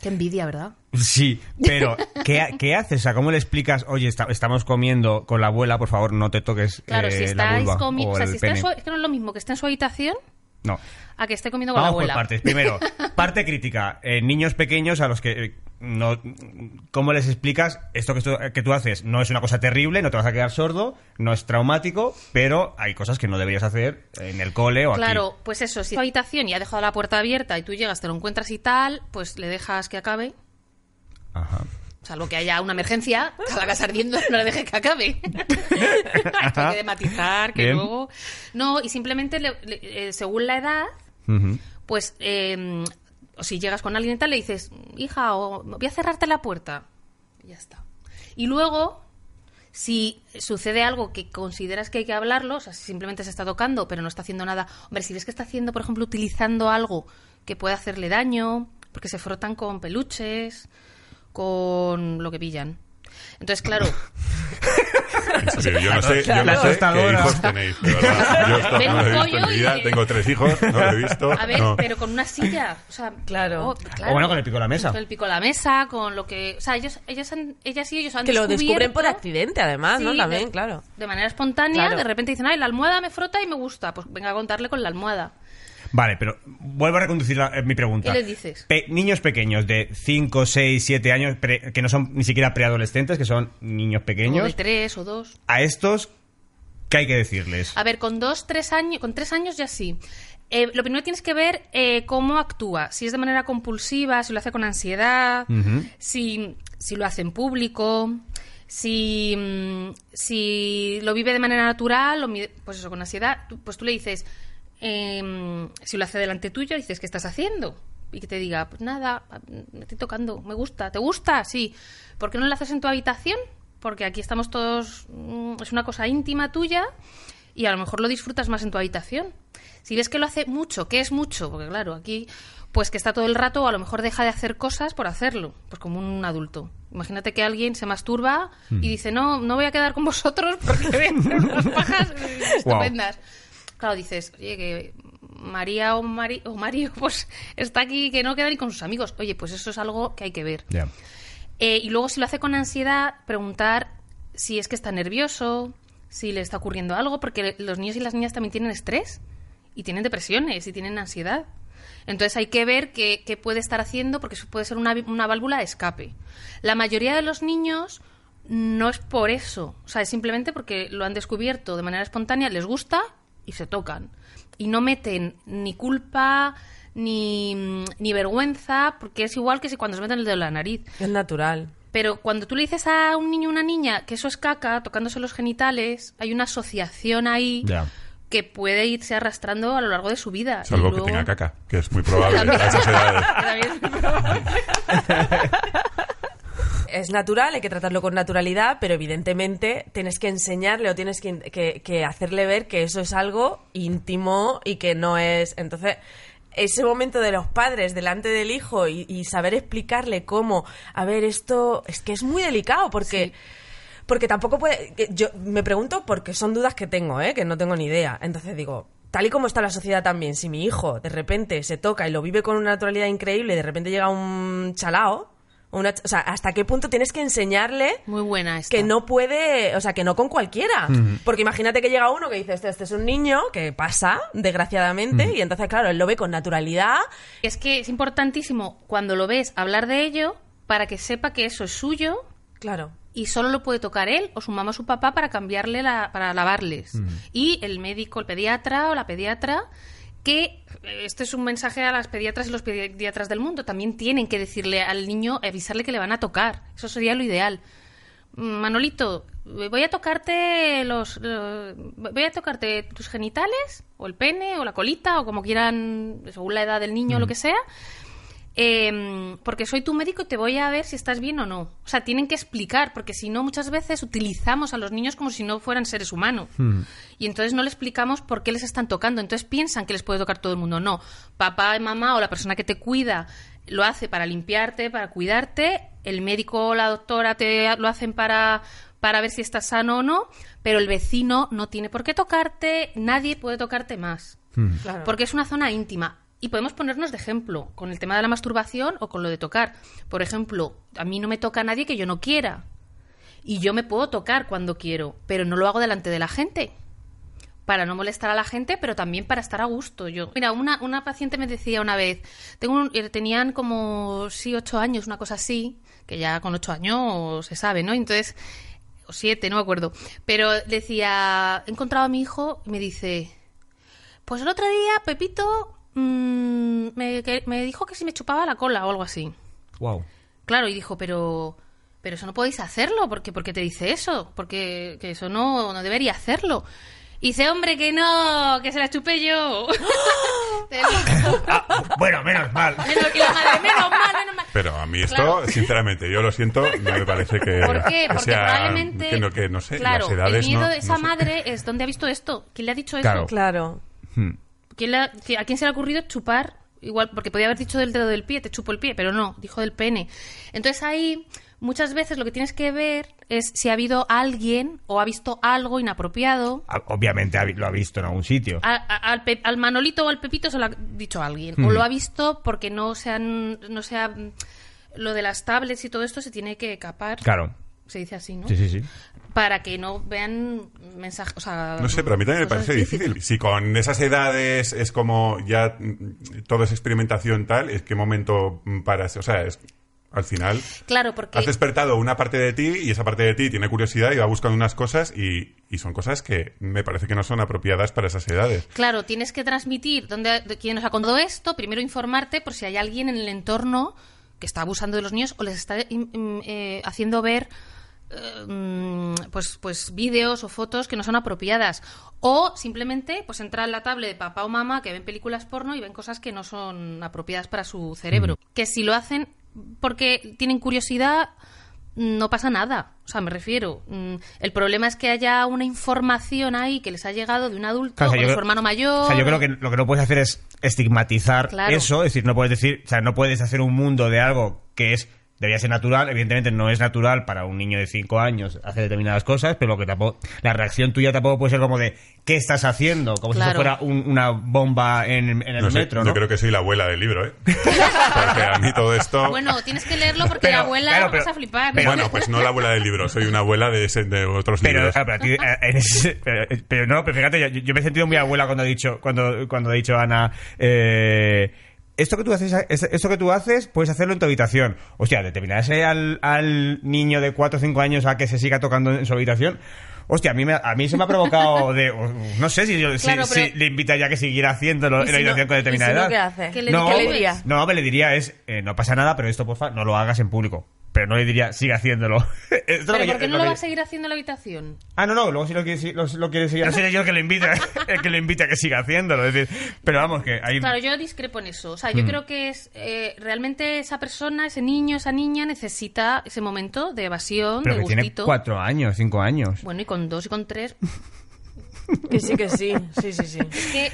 Qué envidia, ¿verdad? Sí, pero ¿qué, qué haces? O sea, ¿cómo le explicas, oye, esta- estamos comiendo con la abuela, por favor, no te toques Claro, eh, si la estáis vulva comiendo, o o sea, el si está en pene? su, es que no es lo mismo que esté en su habitación No. A que esté comiendo con Vamos la por abuela. partes. Primero, parte crítica. Eh, niños pequeños a los que... eh, no, ¿cómo les explicas esto que, esto que tú haces? No es una cosa terrible, no te vas a quedar sordo, no es traumático, pero hay cosas que no deberías hacer en el cole o Claro, pues eso, si tu habitación y ha dejado la puerta abierta y tú llegas, te lo encuentras y tal, pues le dejas que acabe. Ajá. Salvo que haya una emergencia, está la casa ardiendo, no le dejes que acabe. Hay que matizar, que Bien. luego... No, y simplemente, le- le- eh, según la edad, Pues eh, o si llegas con alguien y tal, le dices, hija, o voy a cerrarte la puerta. Y ya está. Y luego, si sucede algo que consideras que hay que hablarlo, o sea, si simplemente se está tocando, pero no está haciendo nada. Hombre, si ves que está haciendo, por ejemplo, utilizando algo que puede hacerle daño, porque se frotan con peluches, con lo que pillan. Entonces, claro, serio, yo no sé, yo no sé qué hijos tenéis, de verdad. Yo esto no lo he visto en mi vida. Tengo tres hijos, no lo he visto. a ver, no. pero con una silla. O sea, Claro. oh, O bueno, con el pico de la mesa. Con el pico de la mesa, con lo que. O sea, ellos, ellas, han- ellas y ellos han Que lo descubren por accidente, además, ¿no? Sí, También, de, claro. De manera espontánea, Claro. de repente dicen, ay, la almohada me frota y me gusta. Pues venga a contarle con la almohada. Vale, pero vuelvo a reconducir la- eh, mi pregunta. ¿Qué les dices? Pe- niños pequeños de 5, 6, 7 años, pre- que no son ni siquiera preadolescentes, que son niños O pequeños, de tres o dos. a estos, ¿qué hay que decirles? A ver, con dos, tres años, con tres años ya sí. Eh, lo primero tienes que ver eh, cómo actúa. Si es de manera compulsiva, si lo hace con ansiedad, si, si lo hace en público, si, mm, si lo vive de manera natural, o pues eso, con ansiedad, pues tú le dices, em, si lo hace delante tuyo, dices, ¿qué estás haciendo? Y que te diga, pues nada, me estoy tocando, me gusta, ¿te gusta? Sí. ¿Por qué no lo haces en tu habitación? Porque aquí estamos todos, mm, es una cosa íntima tuya y a lo mejor lo disfrutas más en tu habitación. Si ves que lo hace mucho, que es mucho, porque claro, aquí pues que está todo el rato a lo mejor deja de hacer cosas por hacerlo, pues como un adulto. Imagínate que alguien se masturba y dice, no, no voy a quedar con vosotros porque voy a hacer unas pajas estupendas. Claro, dices, oye, que María o, Mari- o Mario pues está aquí que no queda ni con sus amigos. Oye, pues eso es algo que hay que ver. Eh, y luego, si lo hace con ansiedad, preguntar si es que está nervioso, si le está ocurriendo algo, porque los niños y las niñas también tienen estrés y tienen depresiones y tienen ansiedad. Entonces hay que ver qué, qué puede estar haciendo, porque eso puede ser una, una válvula de escape. La mayoría de los niños no es por eso, o sea, es simplemente porque lo han descubierto de manera espontánea, les gusta y se tocan. Y no meten ni culpa ni, ni vergüenza, porque es igual que si cuando se meten el dedo en la nariz. Es natural. Pero cuando tú le dices a un niño o una niña que eso es caca, tocándose los genitales, hay una asociación ahí que puede irse arrastrando a lo largo de su vida. Salvo Y que luego- tenga caca, que es muy probable a También. esas edades. Es natural, hay que tratarlo con naturalidad, pero evidentemente tienes que enseñarle o tienes que, que- que hacerle ver que eso es algo íntimo y que no es. Entonces, ese momento de los padres delante del hijo y, y saber explicarle cómo, a ver, esto es que es muy delicado porque. Porque tampoco puede. Yo me pregunto porque son dudas que tengo, ¿eh? que no tengo ni idea. Entonces digo, tal y como está la sociedad también, si mi hijo de repente se toca y lo vive con una naturalidad increíble y de repente llega un chalao, una o sea, ¿hasta qué punto tienes que enseñarle Muy buena esta. que no puede, o sea, que no con cualquiera? Porque imagínate que llega uno que dice, este, este es un niño que pasa, desgraciadamente, y entonces, claro, él lo ve con naturalidad. Es que es importantísimo cuando lo ves hablar de ello para que sepa que eso es suyo Claro. y solo lo puede tocar él o su mamá o su papá para cambiarle la, para lavarles. Y el médico, el pediatra o la pediatra, que este es un mensaje a las pediatras y los pediatras del mundo, también tienen que decirle al niño, avisarle que le van a tocar. Eso sería lo ideal. Mm, Manolito, voy a tocarte los, lo- voy a tocarte tus genitales o el pene o la colita o como quieran según la edad del niño o lo que sea Em, porque soy tu médico y te voy a ver si estás bien o no. O sea, tienen que explicar, porque si no, muchas veces utilizamos a los niños como si no fueran seres humanos. Y entonces no le explicamos por qué les están tocando. Entonces piensan que les puede tocar todo el mundo. No, papá y mamá o la persona que te cuida lo hace para limpiarte, para cuidarte. El médico o la doctora te lo hacen para para ver si estás sano o no, pero el vecino no tiene por qué tocarte, nadie puede tocarte más Claro. porque es una zona íntima. Y podemos ponernos de ejemplo con el tema de la masturbación o con lo de tocar. Por ejemplo, a mí no me toca a nadie que yo no quiera. Y yo me puedo tocar cuando quiero, pero no lo hago delante de la gente. para no molestar a la gente, pero también para estar a gusto. Yo, mira, una, una paciente me decía una vez, tengo un- eh, tenían como sí ocho años, una cosa así, que ya con ocho años se sabe, ¿no? Entonces, o siete, no me acuerdo. Pero decía, he encontrado a mi hijo y me dice, pues el otro día Pepito mm, me, que- me dijo que si me chupaba la cola o algo así. Wow. Claro, y dijo, pero pero eso no podéis hacerlo, porque porque te dice eso, porque que eso no, no debería hacerlo. Y dice, hombre, que no, que se la chupé yo. Ah, bueno, menos mal. Menos, la madre, menos mal, menos mal. Pero a mí esto, Claro. sinceramente, yo lo siento, no me parece que, ¿Por qué? que Porque sea- probablemente... que no, que no sé, claro, las edades el miedo no- de esa no sé. madre es, ¿dónde ha visto esto? ¿Quién le ha dicho Claro. eso? Claro. Hmm. ¿Quién que- ¿A quién se le ha ocurrido chupar? Igual, porque podía haber dicho del dedo del pie, te chupo el pie, pero no, dijo del pene. Entonces ahí, muchas veces lo que tienes que ver es si ha habido alguien o ha visto algo inapropiado. Ah, Obviamente lo ha visto en algún sitio. A- a- al, Pe- al Manolito o al Pepito se lo ha dicho alguien. O lo ha visto porque no se han, no se ha- lo de las tablets y todo esto se tiene que capar. Claro. Se dice así, ¿no? Sí, sí, sí. Para que no vean mensajes. O sea, No sé, pero a mí también me parece difícil. Si con esas edades es como ya mm, todo es experimentación tal, es qué momento mm, paras. O sea, es, al final Claro, porque. has despertado una parte de ti y esa parte de ti tiene curiosidad y va buscando unas cosas y, y son cosas que me parece que no son apropiadas para esas edades. Claro, tienes que transmitir dónde, de quién nos ha contado esto, primero informarte por si hay alguien en el entorno que está abusando de los niños o les está eh, haciendo ver eh, mm, pues, pues vídeos o fotos que no son apropiadas. O simplemente pues entrar en la tablet de papá o mamá que ven películas porno y ven cosas que no son apropiadas para su cerebro. Que si lo hacen porque tienen curiosidad, no pasa nada. O sea, me refiero. mm, El problema es que haya una información ahí que les ha llegado de un adulto Claro, o de su creo- hermano mayor. O sea, yo creo que lo que no puedes hacer es estigmatizar Claro. eso, es decir, no puedes decir, o sea, no puedes hacer un mundo de algo que es debería ser natural, evidentemente no es natural para un niño de 5 años hacer determinadas cosas, pero lo que tampoco la reacción tuya tampoco puede ser como de ¿qué estás haciendo? Como si Claro. eso fuera un- una bomba en, en el No sé, metro, yo creo que soy la abuela del libro, ¿eh? Porque a mí todo esto... Bueno, tienes que leerlo porque Pero, la abuela claro, vas pero- a flipar. Bueno, pues no la abuela del libro, soy una abuela de, ese- de otros Pero, libros. ah, pero, ti, ese- pero, pero no, pero fíjate, yo, yo me he sentido muy abuela cuando ha dicho, cuando, cuando ha dicho Ana, eh, esto que tú haces, es- esto que tú haces, puedes hacerlo en tu habitación. Hostia, determinarse al, al niño de 4 o 5 años a que se siga tocando en su habitación. Hostia, a mí, me, a mí se me ha provocado de... No sé si, yo- si- Claro, si pero- le invitaría a que siguiera haciéndolo ¿Y en la si no- habitación con y si determinada no, edad. qué hace? ¿Qué le- no, qué le diría? No, me le diría es, eh, no pasa nada, pero esto, porfa, no lo hagas en público. Pero no le diría, sigue haciéndolo. Esto es lo ¿Pero por qué no lo va a seguir haciendo en la habitación? Ah, no, no, luego si lo quiere, si lo, lo quiere seguir. No seré yo el que le invite, el que le invite a que siga haciéndolo. Es decir, pero vamos, que hay. Claro, yo discrepo en eso. O sea, Mm. yo creo que es eh, realmente esa persona, ese niño, esa niña necesita ese momento de evasión, pero de que tiene gustito. cuatro años, cinco años. Bueno, y con dos y con tres. Que sí, que sí. Sí, sí, sí. Es que,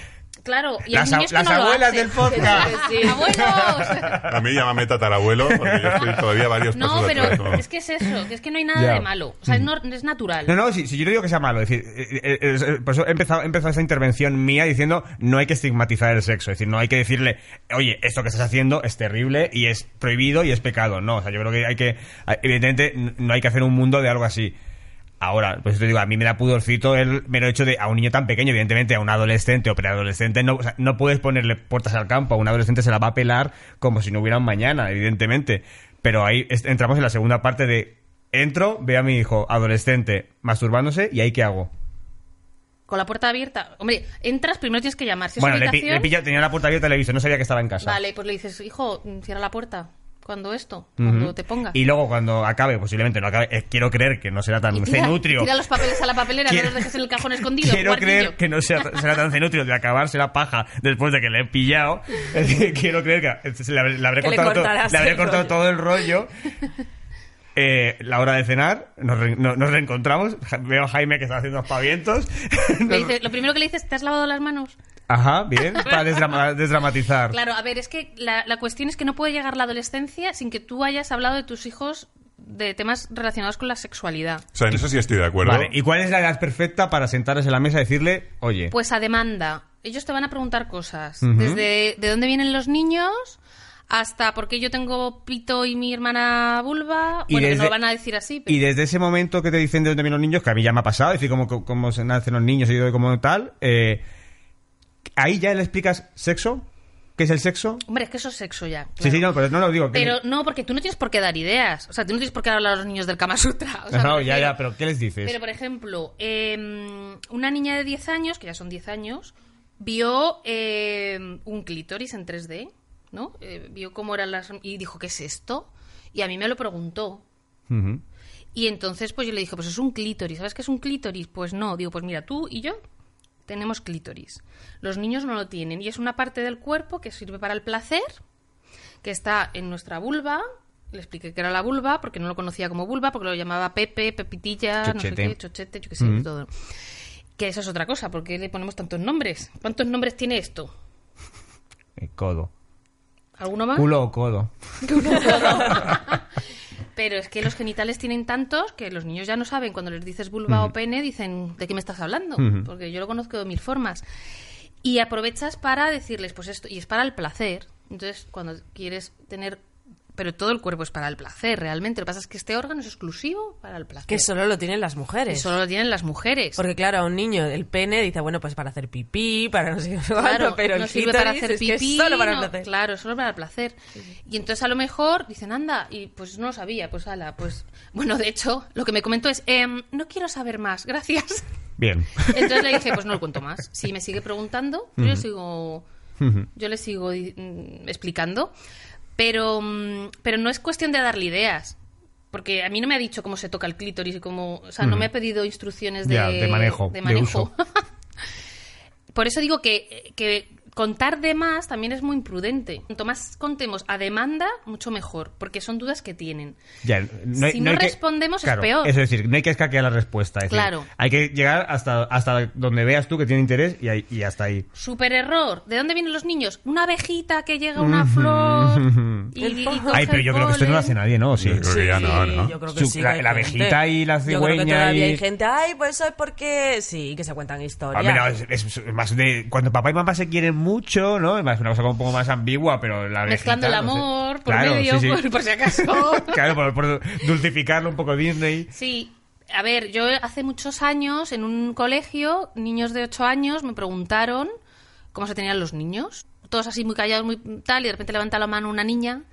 claro, y Las, hay niños a- las que no lo abuelas hacen. del podcast. Que sí. ¡Abuelos! A mí llámame tatarabuelo, porque yo estoy todavía varios No, pasos pero atrás, ¿no? es que es eso, que es que no hay nada Ya. de malo. O sea, es, es natural. No, no, si, si yo no digo que sea malo. Es decir, eh, eh, eh, por eso he empezado, he empezado esta intervención mía diciendo no hay que estigmatizar el sexo. Es decir, no hay que decirle, oye, esto que estás haciendo es terrible y es prohibido y es pecado. No, o sea, yo creo que hay que. Evidentemente, no hay que hacer un mundo de algo así. Ahora, pues te digo, a mí me da pudorcito el mero hecho de a un niño tan pequeño, evidentemente a un adolescente o preadolescente, no, o sea, no puedes ponerle puertas al campo, a un adolescente se la va a pelar como si no hubiera un mañana, evidentemente. Pero ahí entramos en la segunda parte de entro, veo a mi hijo adolescente masturbándose y ahí qué hago. Con la puerta abierta. Hombre, entras, primero tienes que llamar. Si es bueno, le, pi- le pilla, tenía la puerta abierta y le he visto, no sabía que estaba en casa. Vale, pues le dices, hijo, cierra la puerta. Cuando esto, cuando Ujú. te ponga. Y luego cuando acabe, posiblemente no acabe, eh, quiero creer que no será tan tira, cenutrio. tira los papeles a la papelera, Quiero- no los dejes en el cajón escondido. Quiero creer que no sea, será tan cenutrio de acabarse la paja después de que le he pillado. Quiero creer que se le habré, le habré Que le cortado, todo, cortarás le habré el cortado rollo. todo el rollo. Eh, la hora de cenar, nos, re- no- nos reencontramos. Veo a Jaime que está haciendo aspavientos. Le dices- lo primero que le dices, ¿te has lavado las manos? Ajá, bien, para desdrama- desdramatizar. Claro, a ver, es que la, la cuestión es que no puede llegar la adolescencia sin que tú hayas hablado de tus hijos de temas relacionados con la sexualidad. O sea, en eso sí estoy de acuerdo. Vale, ¿y cuál es la edad perfecta para sentarse en la mesa y decirle, oye, Pues a demanda. Ellos te van a preguntar cosas. Desde de dónde vienen los niños hasta porque yo tengo pito y mi hermana vulva. Y bueno, que no lo van a decir así. pero- Y desde ese momento que te dicen de dónde vienen los niños, que a mí ya me ha pasado, decir cómo, cómo se nacen los niños y como tal, eh, ahí ya le explicas sexo, qué es el sexo. Hombre, es que eso es sexo ya. Sí, sí, no, pero no lo digo. que- Pero no, porque tú no tienes por qué dar ideas. O sea, tú no tienes por qué hablar a los niños del Kama Sutra. O sea, no, ya, ya, pero ¿qué les dices? Pero, por ejemplo, eh, una niña de 10 años, que ya son 10 años, vio eh, un clítoris en 3D, ¿no? Eh, vio cómo eran las... Y dijo, ¿qué es esto? Y a mí me lo preguntó. Y entonces, pues yo le dije, pues es un clítoris. ¿Sabes qué es un clítoris? Pues no. Digo, pues mira, tú y yo tenemos clítoris. Los niños no lo tienen. Y es una parte del cuerpo que sirve para el placer, que está en nuestra vulva. Le expliqué que era la vulva, porque no lo conocía como vulva, porque lo llamaba Pepe, Pepitilla, no sé Chochete. qué, chochete, yo qué sé, Ujú. todo. Que eso es otra cosa, porque le ponemos tantos nombres. ¿Cuántos nombres tiene esto? Eh, codo. ¿Alguno más? Culo o codo. Pero es que los genitales tienen tantos que los niños ya no saben. Cuando les dices vulva o pene, dicen, ¿de qué me estás hablando? Porque yo lo conozco de mil formas. Y aprovechas para decirles, pues esto, y es para el placer. Entonces, cuando quieres tener. Pero todo el cuerpo es para el placer, realmente. Lo que pasa es que este órgano es exclusivo para el placer. Que solo lo tienen las mujeres. solo lo tienen las mujeres. Porque claro, a un niño el pene dice, bueno, pues para hacer pipí, para no sé qué, Claro, pero el no sirve para hacer es que es pipí. solo para el placer. Claro, solo para el placer. Y entonces a lo mejor dicen, anda, y pues no lo sabía, pues ala, pues. Bueno, de hecho, lo que me comentó es, em, no quiero saber más, gracias. Bien. Entonces le dije, pues no lo cuento más. Si me sigue preguntando, yo le sigo, yo le sigo mm, explicando. Pero, mm, pero no es cuestión de darle ideas. Porque a mí no me ha dicho cómo se toca el clítoris y cómo. O sea, no me ha pedido instrucciones de, Ya, de manejo, de uso. Por eso digo que, que contar de más también es muy imprudente. Cuanto más contemos a demanda, mucho mejor. Porque son dudas que tienen. Ya, no hay- Si no no hay que- respondemos, es Claro, peor. Es decir, no hay que escaquear la respuesta. es decir, Claro. hay que llegar hasta, hasta donde veas tú que tiene interés y, ahí- y hasta ahí. Super error. ¿De dónde vienen los niños? Una abejita que llega a una flor. y, y coge Ay, pero yo creo que esto no lo hace nadie, ¿no? Sí. Yo creo que ya no, ¿no? yo creo que Su- sí. la- que la abejita y la Yo creo que cigüeña todavía y- hay gente, ay, pues eso es porque... Sí, que se cuentan historias. No, es, es- es más de cuando papá y mamá se quieren mucho, ¿no? Es una cosa un poco más ambigua, pero la Mezclando el abejita, no sé. amor por Claro, medio, sí, sí. Por, por si acaso. claro, por, por dulcificarlo un poco Disney. Sí, a ver, yo hace muchos años en un colegio, niños de 8 años me preguntaron cómo se tenían los niños. Todos así muy callados, muy tal, y de repente levanta la mano una niña.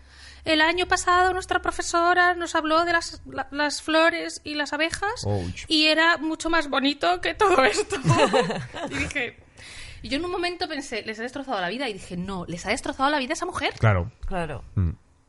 El año pasado nuestra profesora nos habló de las, la- las flores y las abejas Ouch. y era mucho más bonito que todo esto. y dije... Y yo en un momento pensé, les ha destrozado la vida. Y dije, no, les ha destrozado la vida a esa mujer. Claro. Claro.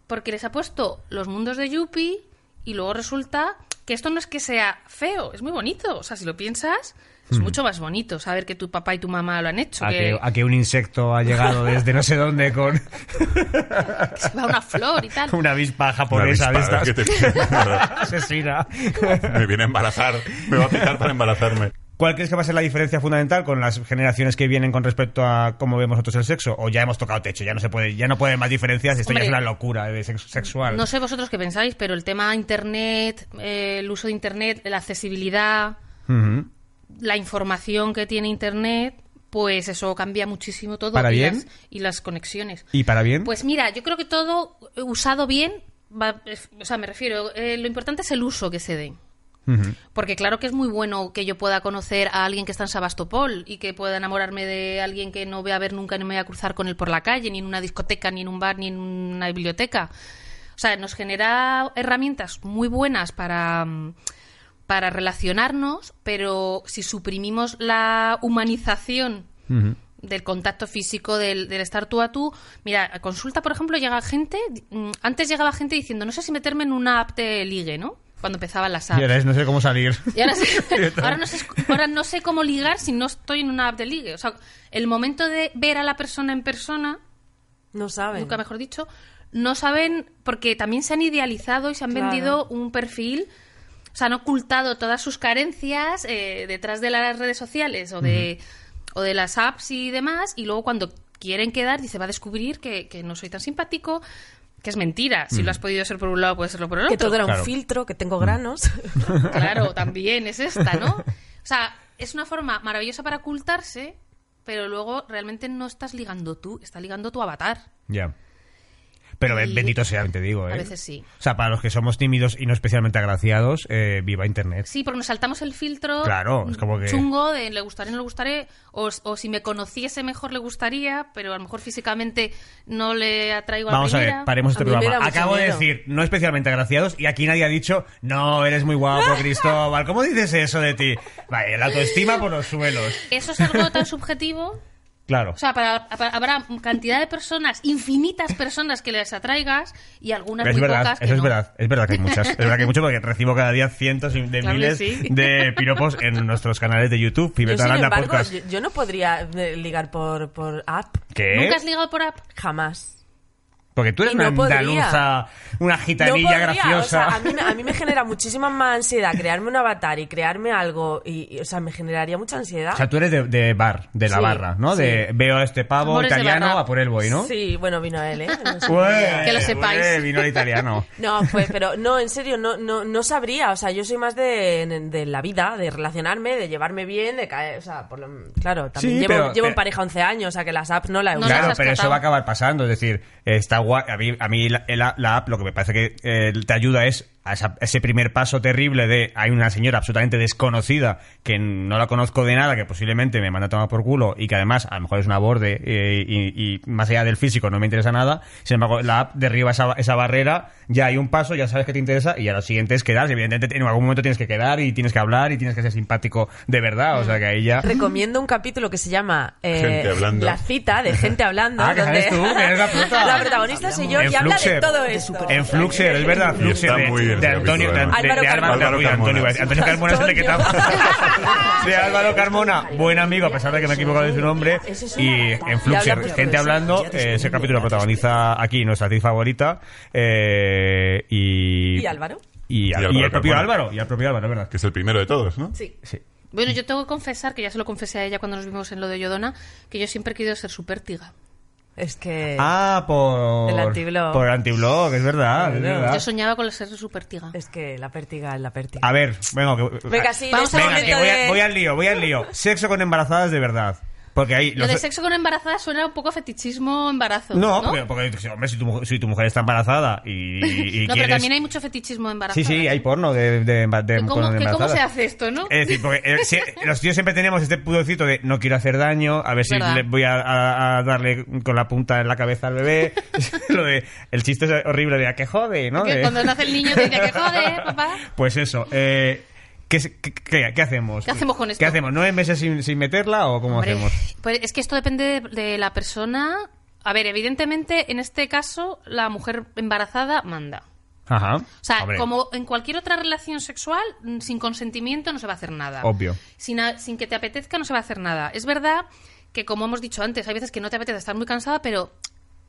Porque les ha puesto los mundos de Yuppie y luego resulta que esto no es que sea feo, es muy bonito. O sea, si lo piensas, es mucho más bonito saber que tu papá y tu mamá lo han hecho. A que, que, a que un insecto ha llegado desde no sé dónde con que se va una flor y tal. una avispa Una japonesa de estas te- asesina. me viene a embarazar. Me va a picar para embarazarme. ¿Cuál crees que va a ser la diferencia fundamental con las generaciones que vienen con respecto a cómo vemos nosotros el sexo? ¿O ya hemos tocado techo? Ya no se puede, ya no puede haber más diferencias. Esto ya es una locura de sexo sexual. No sé vosotros qué pensáis, pero el tema Internet, eh, el uso de Internet, la accesibilidad, la información que tiene Internet, pues eso cambia muchísimo todo. ¿Para y, bien? Las, y las conexiones. ¿Y para bien? Pues mira, yo creo que todo usado bien, va- o sea, me refiero, eh, lo importante es el uso que se Porque claro que es muy bueno que yo pueda conocer a alguien que está en Sebastopol y que pueda enamorarme de alguien que no voy a ver nunca, no me voy a cruzar con él por la calle, ni en una discoteca, ni en un bar, ni en una biblioteca. O sea, nos genera herramientas muy buenas para, mm, para relacionarnos, pero si suprimimos la humanización del contacto físico, del, del estar tú a tú. Mira, a consulta, por ejemplo, llega gente, mm, antes llegaba gente diciendo, no sé si meterme en una app de ligue, ¿no? Cuando empezaban las apps. Y ahora es no sé cómo salir. Y ahora, sé, ahora no sé, ahora no sé cómo ligar si no estoy en una app de ligue. O sea, el momento de ver a la persona en persona, No saben. nunca mejor dicho, no saben, porque también se han idealizado y se han Claro. vendido un perfil, o sea, han ocultado todas sus carencias eh, detrás de las redes sociales o de, o de las apps y demás, y luego cuando quieren quedar, dice, va a descubrir que, que no soy tan simpático, que es mentira. Si lo has podido ser por un lado, puede serlo por el Que otro. todo era Claro. un filtro, que tengo granos. Claro, también es esta, ¿no? O sea, es una forma maravillosa para ocultarse, pero luego realmente no estás ligando tú, está ligando tu avatar. Ya. Pero Y- bendito sea, te digo, ¿eh? A veces sí. O sea, para los que somos tímidos y no especialmente agraciados, eh, viva Internet. Sí, porque nos saltamos el filtro Claro, es como que- chungo de le gustaré, no le gustaré, o, o si me conociese mejor le gustaría, pero a lo mejor físicamente no le atraigo Vamos a a primera. ver, paremos este A programa. Acabo de decir, no especialmente agraciados, y aquí nadie ha dicho, no, eres muy guapo, Cristóbal. ¿Cómo dices eso de ti? Vaya, la autoestima por los suelos. Eso es algo tan subjetivo. Claro. O sea, para, para- habrá cantidad de personas, infinitas personas que les atraigas y algunas es muy verdad, pocas que eso es verdad, es verdad que hay muchas, es verdad que hay muchas porque recibo cada día cientos de Claro miles sí. de piropos en nuestros canales de YouTube, sin embargo, yo, yo no podría eh, ligar por, por app. ¿Qué? ¿Nunca has ligado por app? Jamás. Porque tú eres no una podría. andaluza, una No gitanilla podría, graciosa. O sea, a mí, me- a mí me genera muchísima más ansiedad crearme un avatar y crearme algo. Y, y, o sea, me generaría mucha ansiedad. O sea, tú eres de, de bar, de la Sí, barra, ¿no? sí. De veo a este pavo Amores italiano, a por él voy, ¿no? Sí, bueno, vino él, ¿eh? No sé. Ué, Que lo sepáis. ué, vino el italiano. No, pues, pero no, en serio, no, no, no sabría. O sea, yo soy más de, de la vida, de relacionarme, de llevarme bien, de caer. O sea, por lo- claro, también Sí, llevo, pero- llevo en pareja 11 años, o sea, que las apps no la he No usado. las claro, pero eso va a acabar pasando. Es decir, está A mí, a mí la app lo que me parece que eh, te ayuda es a esa- ese primer paso terrible de hay una señora absolutamente desconocida que no la conozco de nada, que posiblemente me manda a tomar por culo y que además a lo mejor es una borde eh, y, y más allá del físico no me interesa nada. Sin embargo, la app derriba esa, esa barrera, ya hay un paso, ya sabes que te interesa y ya lo siguiente es quedar. Evidentemente, en algún momento tienes que quedar y tienes que hablar y tienes que ser simpático de verdad. O sea que ahí ya. Recomiendo un capítulo que se llama eh. La cita de gente hablando. Ah, que donde sabes tú, que eres la la protagonista soy yo En y habla de todo esto. En Fluxer, es verdad, Fluxer está muy bien Antonio, de, capítulo, de- Álvaro Carmona. Antonio, Antonio Carmona es el de que. De Álvaro Carmona, buen amigo, a pesar de que me he equivocado de su nombre. Y en Fluxer, gente hablando, eh, ese capítulo lo protagoniza aquí nuestra actriz favorita. eh, y, ¿Y Álvaro? Y, Y y Álvaro el propio Carmona. Álvaro, y el propio Álvaro, verdad. Que es el primero de todos, ¿no? Sí. Sí. Bueno, yo tengo que confesar, que ya se lo confesé a ella cuando nos vimos en lo de Yodona, que yo siempre he querido ser su pértiga. Es que. Ah, por. El antiblog. Por el antiblog, es verdad. es Claro. verdad. Yo soñaba con ser su pértiga. Es que la pértiga es la pértiga. A ver, venga, que, Venga, sí, que voy, a- voy al lío, voy al lío. Sexo con embarazadas de verdad. Porque ahí... Lo los- de sexo con embarazada suena un poco a fetichismo embarazo. No, No, porque, porque, hombre, si tu, mujer- si tu mujer está embarazada y, y No, pero también hay mucho fetichismo embarazo. Sí, sí, hay porno de, de, de, ¿Cómo, con que ¿Cómo se hace esto, no? Es decir, porque eh, si- los tíos siempre tenemos este pudorcito de no quiero hacer daño, a ver si Verdad. le voy a, a- a darle con la punta en la cabeza al bebé. Lo de, el chiste es horrible de a que jode, ¿no? Que De- cuando nace el niño te dice que jode, papá. Pues eso, eh, ¿qué, qué, qué- qué hacemos? ¿Qué hacemos con esto? ¿Qué hacemos? ¿Nueve meses sin, sin meterla o cómo Hombre, hacemos? pues es que esto depende de, de la persona. A ver, evidentemente, en este caso, la mujer embarazada manda. Ajá. O sea, Hombre, como en cualquier otra relación sexual, mm, sin consentimiento no se va a hacer nada. Obvio. Sin, a- sin que te apetezca no se va a hacer nada. Es verdad que, como hemos dicho antes, hay veces que no te apetece estar muy cansada, pero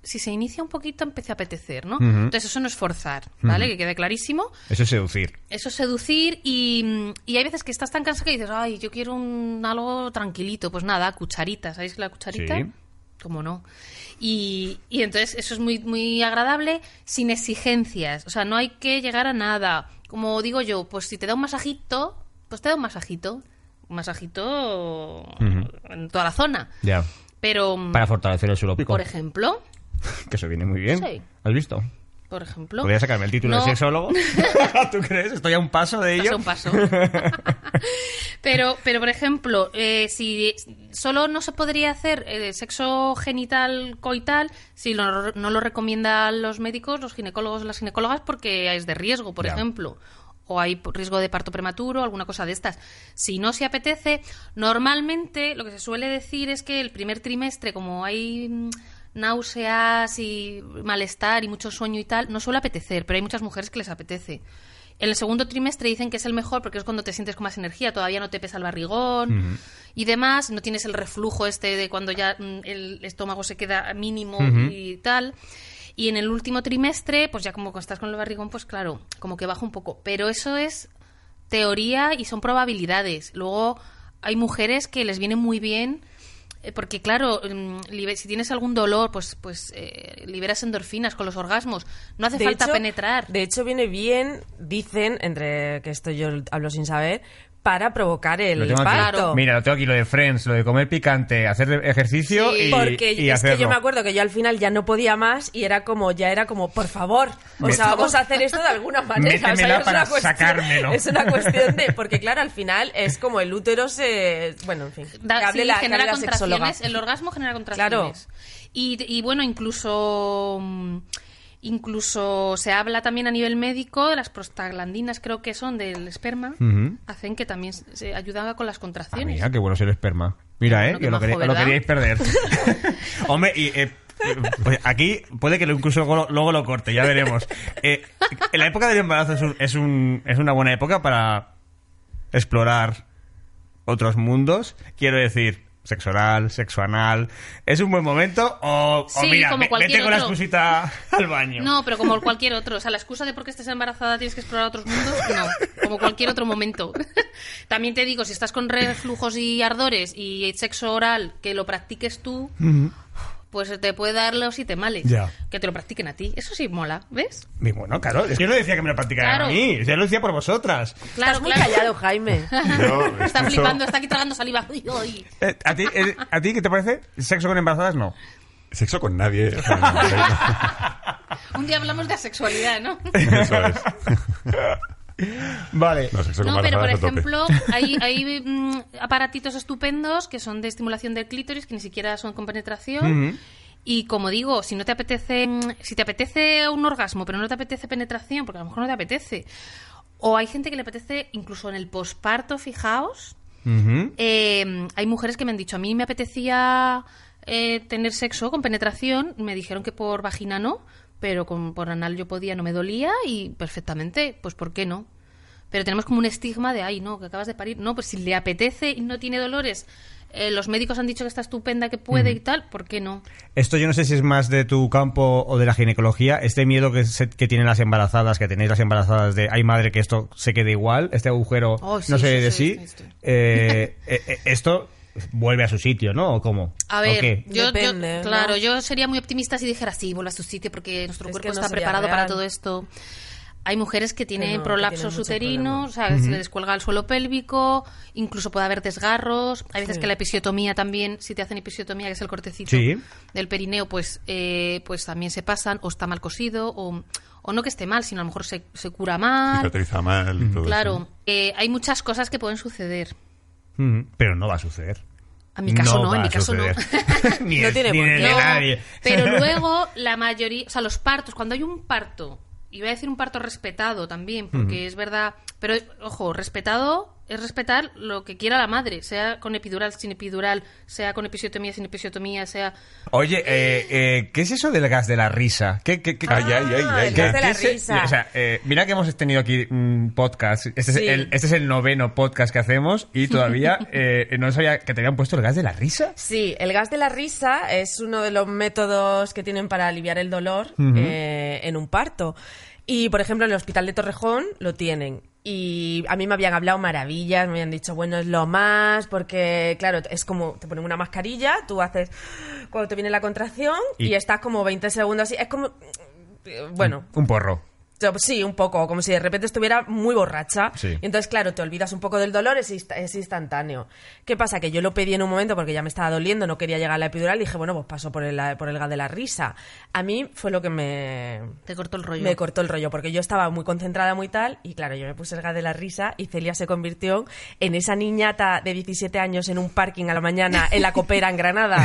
si se inicia un poquito, empieza a apetecer, ¿no? Entonces, eso no es forzar, ¿vale? Que quede clarísimo. Eso es seducir. Eso es seducir y, y hay veces que estás tan cansada que dices, ay, yo quiero un, algo tranquilito. Pues nada, cucharita, ¿sabéis la cucharita? Sí. ¿Cómo no? Y, y entonces eso es muy, muy agradable sin exigencias. O sea, no hay que llegar a nada. Como digo yo, pues si te da un masajito, pues te da un masajito. Un masajito en toda la zona. Ya. Pero, Para fortalecer el suelo por ejemplo, Que eso viene muy bien. Sí. ¿Has visto? por ejemplo... ¿Podría sacarme el título No. de sexólogo? ¿Tú crees? Estoy a un paso de ello. Un paso. pero, pero, por ejemplo, eh, si solo no se podría hacer eh, sexo genital coital, si lo- no lo recomiendan los médicos, los ginecólogos, las ginecólogas, porque es de riesgo, por Ya. ejemplo. O hay riesgo de parto prematuro, alguna cosa de estas. Si no se apetece, normalmente lo que se suele decir es que el primer trimestre, como hay mm, náuseas y malestar y mucho sueño y tal, no suele apetecer, pero hay muchas mujeres que les apetece. En el segundo trimestre dicen que es el mejor porque es cuando te sientes con más energía, todavía no te pesa el barrigón y demás, no tienes el reflujo este de cuando ya mm, el estómago se queda mínimo y tal. Y en el último trimestre, pues ya como estás con el barrigón, pues claro, como que baja un poco. Pero eso es teoría y son probabilidades. Luego hay mujeres que les viene muy bien porque claro, mm, si tienes algún dolor, pues pues eh, liberas endorfinas con los orgasmos. No hace De falta hecho- penetrar. De hecho, viene bien, dicen, entre que esto yo hablo sin saber, para provocar el Lo parto. Mira, lo tengo aquí, lo de Friends, lo de comer picante, hacer ejercicio Sí. y, Porque y es que yo me acuerdo que yo al final ya no podía más y era como, ya era como, por favor, o sea, vamos a hacer esto de alguna manera. O sea, es para una cuestión- sacármelo. Es una cuestión de, porque claro, al final es como el útero se, bueno, en fin, Da- que hable sí, la, que genera la contracciones. El orgasmo genera contracciones. Y, y bueno, incluso. mm, Incluso se habla también a nivel médico de las prostaglandinas, creo que son del esperma, hacen que también se ayudan con las Ah, contracciones. mira, qué bueno es el esperma. Mira, eh, que lo, queríais perder. Hombre, y eh, pues aquí puede que lo- incluso luego, luego lo corte, ya veremos. Eh, en la época del embarazo es, un- es, un- es una buena época para explorar otros mundos. Quiero decir, sexo oral, sexo anal. ¿Es un buen momento? O, mira, como vete con la excusita al baño. No, pero como cualquier otro. O sea, la excusa de por qué estés embarazada tienes que explorar otros mundos, no. Como cualquier otro momento. También te digo, si estás con reflujos y ardores y sexo oral, que lo practiques tú, pues te puede dar los siete males. Ya. Que te lo practiquen a ti. Eso sí mola, ¿ves? Y bueno, claro, es que yo no decía que me lo practicaran Claro. a mí, yo lo decía por vosotras. Claro, Estás muy claro. callado, Jaime. Yo Está escucho- flipando, está aquí tragando saliva. Uy, uy. Eh, ¿a, ti, eh, ¿A ti qué te parece? ¿Sexo con embarazadas? No. Sexo con nadie. no, Un día hablamos de asexualidad, ¿no? no, eso es. Vale. No, sexo con No, pero por embarazadas a tope. ejemplo, hay, hay mm, aparatitos estupendos que son de estimulación del clítoris, que ni siquiera son con penetración. Y como digo, si no te apetece, mm, si te apetece un orgasmo, pero no te apetece penetración, porque a lo mejor no te apetece. O hay gente que le apetece incluso en el posparto, fijaos. Eh, hay mujeres que me han dicho, a mí me apetecía eh, tener sexo con penetración, me dijeron que por vagina no, pero con, por anal yo podía, no me dolía y perfectamente, pues ¿por qué no? Pero tenemos como un estigma de, ay, no, que acabas de parir. No, pues si le apetece y no tiene dolores, eh, los médicos han dicho que está estupenda, que puede y tal, ¿por qué no? Esto yo no sé si es más de tu campo o de la ginecología. Este miedo que, se- que tienen las embarazadas, que tenéis las embarazadas de, ay madre, que esto se quede igual, este agujero Oh, sí, no se sí, ve de sí, sí. sí, sí. Eh, eh, eh, esto vuelve a su sitio, ¿no? ¿O cómo? A ¿O ver, qué? yo, yo- Depende, ¿no? claro, yo sería muy optimista si dijera sí, vuelve a su sitio porque nuestro Es cuerpo no está preparado para todo esto. Hay mujeres que tienen no, prolapsos uterinos, o sea, se les descuelga el suelo pélvico, incluso puede haber desgarros. Hay veces Sí. que la episiotomía también, si te hacen episiotomía, que es el cortecito Sí. del perineo, pues, eh, pues también se pasan, o está mal cosido, o, o no que esté mal, sino a lo mejor se, se cura mal. Cicatriza mal. todo Claro, eso. Eh, hay muchas cosas que pueden suceder. Ujú. Pero no va a suceder. A mi caso no, en mi caso no. ni No tiene ni por qué. de No, nadie. Pero luego la mayoría, o sea, los partos, cuando hay un parto, y voy a decir un parto respetado también, porque es verdad, pero ojo, respetado es respetar lo que quiera la madre, sea con epidural, sin epidural, sea con episiotomía, sin episiotomía, sea... Oye, eh, eh, ¿qué es eso del gas de la risa? ¿Qué, qué, qué- Ay, ay, ay, ay, el ay. gas de la ¿Qué se- risa. O sea, eh, mira que hemos tenido aquí un podcast. Este, Sí. es el, este es el noveno podcast que hacemos y todavía eh, no sabía que te habían puesto el gas de la risa. Sí, el gas de la risa es uno de los métodos que tienen para aliviar el dolor eh, en un parto. Y, por ejemplo, en el hospital de Torrejón lo tienen. Y a mí me habían hablado maravillas, me habían dicho, bueno, es lo más, porque, claro, es como, te ponen una mascarilla, tú haces, cuando te viene la contracción, Y- y, estás como 20 segundos así, es como, eh, bueno, Un porro. Sí, un poco, como si de repente estuviera muy borracha. Sí. Y entonces, claro, te olvidas un poco del dolor, es, insta- es instantáneo. ¿Qué pasa? Que yo lo pedí en un momento porque ya me estaba doliendo, no quería llegar a la epidural, y dije, bueno, pues paso por el, por el gas de la risa. A mí fue lo que me, Te cortó el rollo. me cortó el rollo, porque yo estaba muy concentrada, muy tal, y claro, yo me puse el gas de la risa y Celia se convirtió en esa niñata de 17 años en un parking a la mañana en la copera en Granada.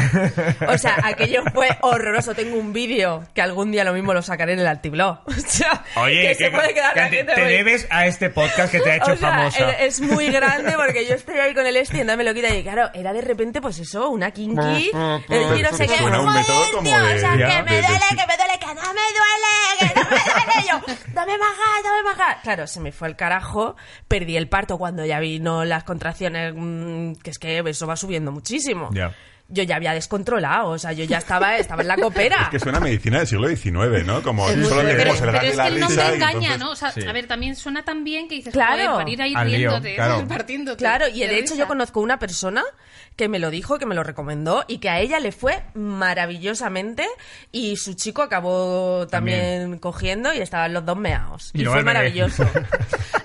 O sea, aquello fue horroroso. Tengo un vídeo que algún día lo mismo lo sacaré en el altiblog. O sea, Oye, que se puede quedar que la te, gente te muy- debes a este podcast que te ha hecho o sea, famosa. Es, es muy grande porque yo estoy ahí con el este y me lo quita y claro, era de repente pues eso, una kinky. Pero y no sé qué. suena un "Joder, método como tío, de- o sea, Ya, que me de- de- duele, que me duele, que no me duele, que no me duele. Yo, dame más gas, dame más gas. Claro, se me fue el carajo, perdí el parto cuando ya vino las contracciones, mm, que es que eso va subiendo muchísimo. Ya. Yo ya había descontrolado, o sea, yo ya estaba, estaba en la copera. Es que suena a medicina del siglo XIX, ¿no? Como muy solo leemos pero, pero de es la que el nombre engaña, entonces- ¿no? O sea, Sí. a ver, también suena tan bien que dices, Claro. joder, para ir ahí riéndote, claro. partiéndote. Claro, y de hecho risa. yo conozco una persona que me lo dijo, que me lo recomendó y que a ella le fue maravillosamente y su chico acabó también, cogiendo y estaban los dos meados. Y fue maravilloso.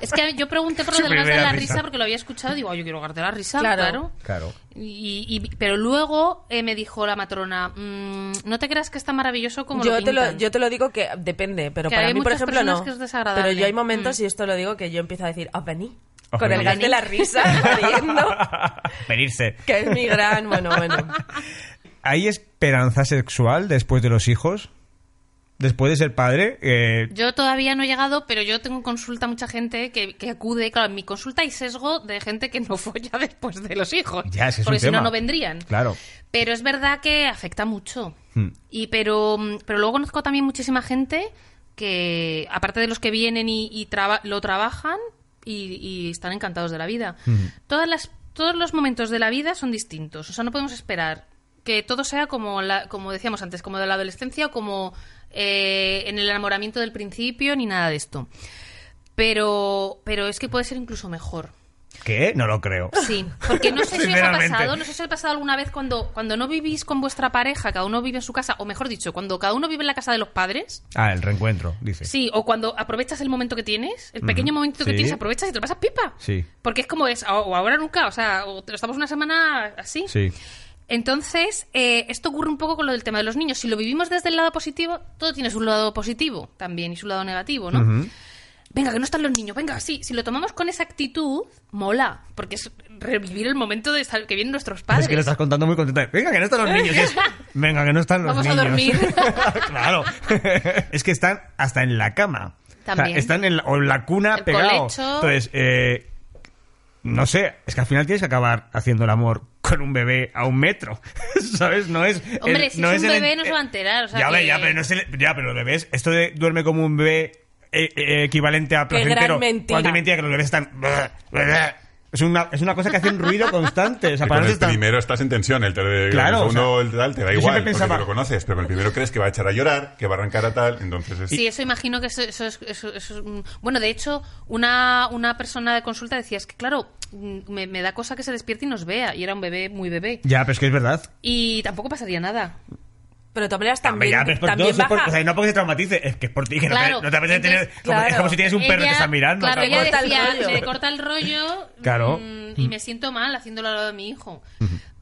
Es que yo pregunté por lo del gas de la risa. risa porque lo había escuchado y digo, "Ay, yo quiero gas de la risa, Claro. claro. Claro. Y, y- pero luego eh, me dijo la matrona, "Mm, no te creas que está maravilloso como yo lo te lo, pintan". yo te lo digo que depende, pero Que para hay mí, por ejemplo, no. que es desagradable. Pero yo hay momentos, Mm. y esto lo digo, que yo empiezo a decir, ¡ah, vení! Con el gas de la risa, riendo, Venirse. que es mi gran, bueno, bueno. ¿Hay esperanza sexual después de los hijos? Después de ser padre, eh, Yo todavía no he llegado, pero yo tengo en consulta mucha gente que, que acude. Claro, en mi consulta hay sesgo de gente que no folla después de los hijos. Ya, ese es porque un si no, no vendrían. claro. Pero es verdad que afecta mucho. Hmm. Y pero, pero luego conozco también muchísima gente que, aparte de los que vienen y, y traba- lo trabajan y, y están encantados de la vida. Todas las, todos los momentos de la vida son distintos. O sea, no podemos esperar que todo sea como, la, como decíamos antes, como de la adolescencia o como eh, en el enamoramiento del principio, ni nada de esto. Pero, pero es que puede ser incluso mejor. ¿Qué? No lo creo. Sí, porque no sé si os ha pasado, no sé si os ha pasado alguna vez cuando, cuando no vivís con vuestra pareja, cada uno vive en su casa, o mejor dicho, cuando cada uno vive en la casa de los padres, Ah, el reencuentro, dice. sí, o cuando aprovechas el momento que tienes, el pequeño momento que Sí. tienes, aprovechas y te lo pasas pipa. Sí. Porque es como es, o ahora nunca, o sea, o te- estamos una semana así. Sí. Entonces, eh, esto ocurre un poco con lo del tema de los niños. Si lo vivimos desde el lado positivo, todo tiene su lado positivo también y su lado negativo, ¿no? Venga, que no están los niños, venga, sí. Si lo tomamos con esa actitud, mola, porque es revivir el momento de estar, que vienen nuestros padres. Es que lo estás contando muy contenta. Venga, que no están los niños. Es, Venga, que no están los Vamos a niños. dormir. claro. es que están hasta en la cama. O sea, También. están en la, o en la cuna pegados. Entonces, eh, no sé, es que al final tienes que acabar haciendo el amor con un bebé a un metro. ¿Sabes? No es. Hombre, el- si no es un el- bebé no se va a enterar, o sea ya, que- ya, pero no es el- ya, pero los bebés, esto de duerme como un bebé eh, eh, equivalente a Qué gran placentero. mentira. Mentira que los bebés están. Es una, es una cosa que hace un ruido constante. O sea, para con el estar- primero estás en tensión, el, te- Claro, el segundo o sea, el tal te da igual, pensaba- porque te lo conoces, pero con el primero crees que va a echar a llorar, que va a arrancar a tal, entonces es... Sí, eso imagino que eso, eso es, eso- eso es Bueno, de hecho, una, una persona de consulta decía, es que claro, mm, me, me da cosa que se despierte y nos vea. Y era un bebé muy bebé. Ya, pero es que es verdad. Y tampoco pasaría nada. Pero de todas maneras también, ya, pero es por también todos, es por- baja... o sea, no porque se traumatice, es que es por ti, que no te, no te apetece tener. como- Es como si tienes un perro que te está mirando. Claro, ella Corta el decía, rollo. me corta el rollo Claro. mm, y me siento mal haciéndolo al lado de mi hijo.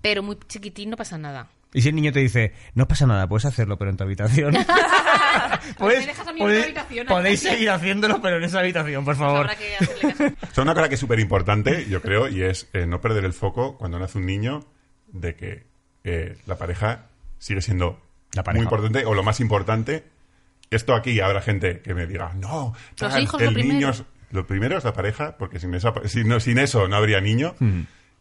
Pero muy chiquitín no pasa nada. Y si el niño te dice, no pasa nada, puedes hacerlo, pero en tu habitación. Pues otra habitación. podéis seguir haciéndolo, pero en esa habitación, por favor. Caso. O sea, una cosa que es súper importante, yo creo, y es eh, no perder el foco cuando nace un niño de que eh, la pareja sigue siendo La pareja. muy importante o lo más importante. Esto aquí habrá gente que me diga, no, Los tal, hijos el lo primero". niño es- lo primero es la pareja, porque sin, esa, sin, no- sin eso no habría niño.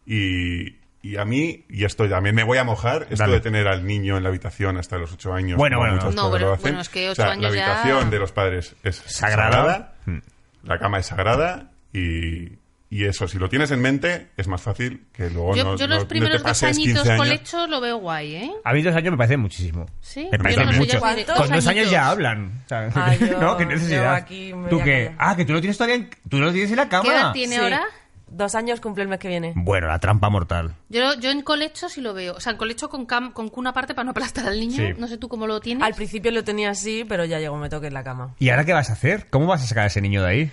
Y, y a mí, y esto también me voy a mojar, esto Dale. de tener al niño en la habitación hasta los ocho años. Bueno, bueno, no. bueno, hacen. bueno, es que O ocho sea, años La ya- habitación de los padres es Sagrada. sagrada, Mm. la cama es sagrada y, y eso, si lo tienes en mente, es más fácil que luego Yo, no, yo no- los no primeros te dos pases añitos 15 años. colecho lo veo guay, ¿eh? A mí dos años me parece muchísimo. Sí, me parece no sé, mucho. Con Dos dos años añitos. ya hablan. O sea, Ah, yo- ¿no? Qué necesidad. aquí ¿Tú qué? callar. Ah, que tú lo tienes todavía en, tú lo tienes en la cama. ¿Qué edad tiene Sí. ahora? Dos años cumple el mes que viene. Bueno, la trampa mortal. Yo, yo en colecho sí lo veo. O sea, en colecho con, cam- con cuna aparte para no aplastar al niño. Sí. No sé tú cómo lo tienes. Al principio lo tenía así, pero ya llegó, me toque en la cama. ¿Y ahora qué vas a hacer? ¿Cómo vas a sacar a ese niño de ahí?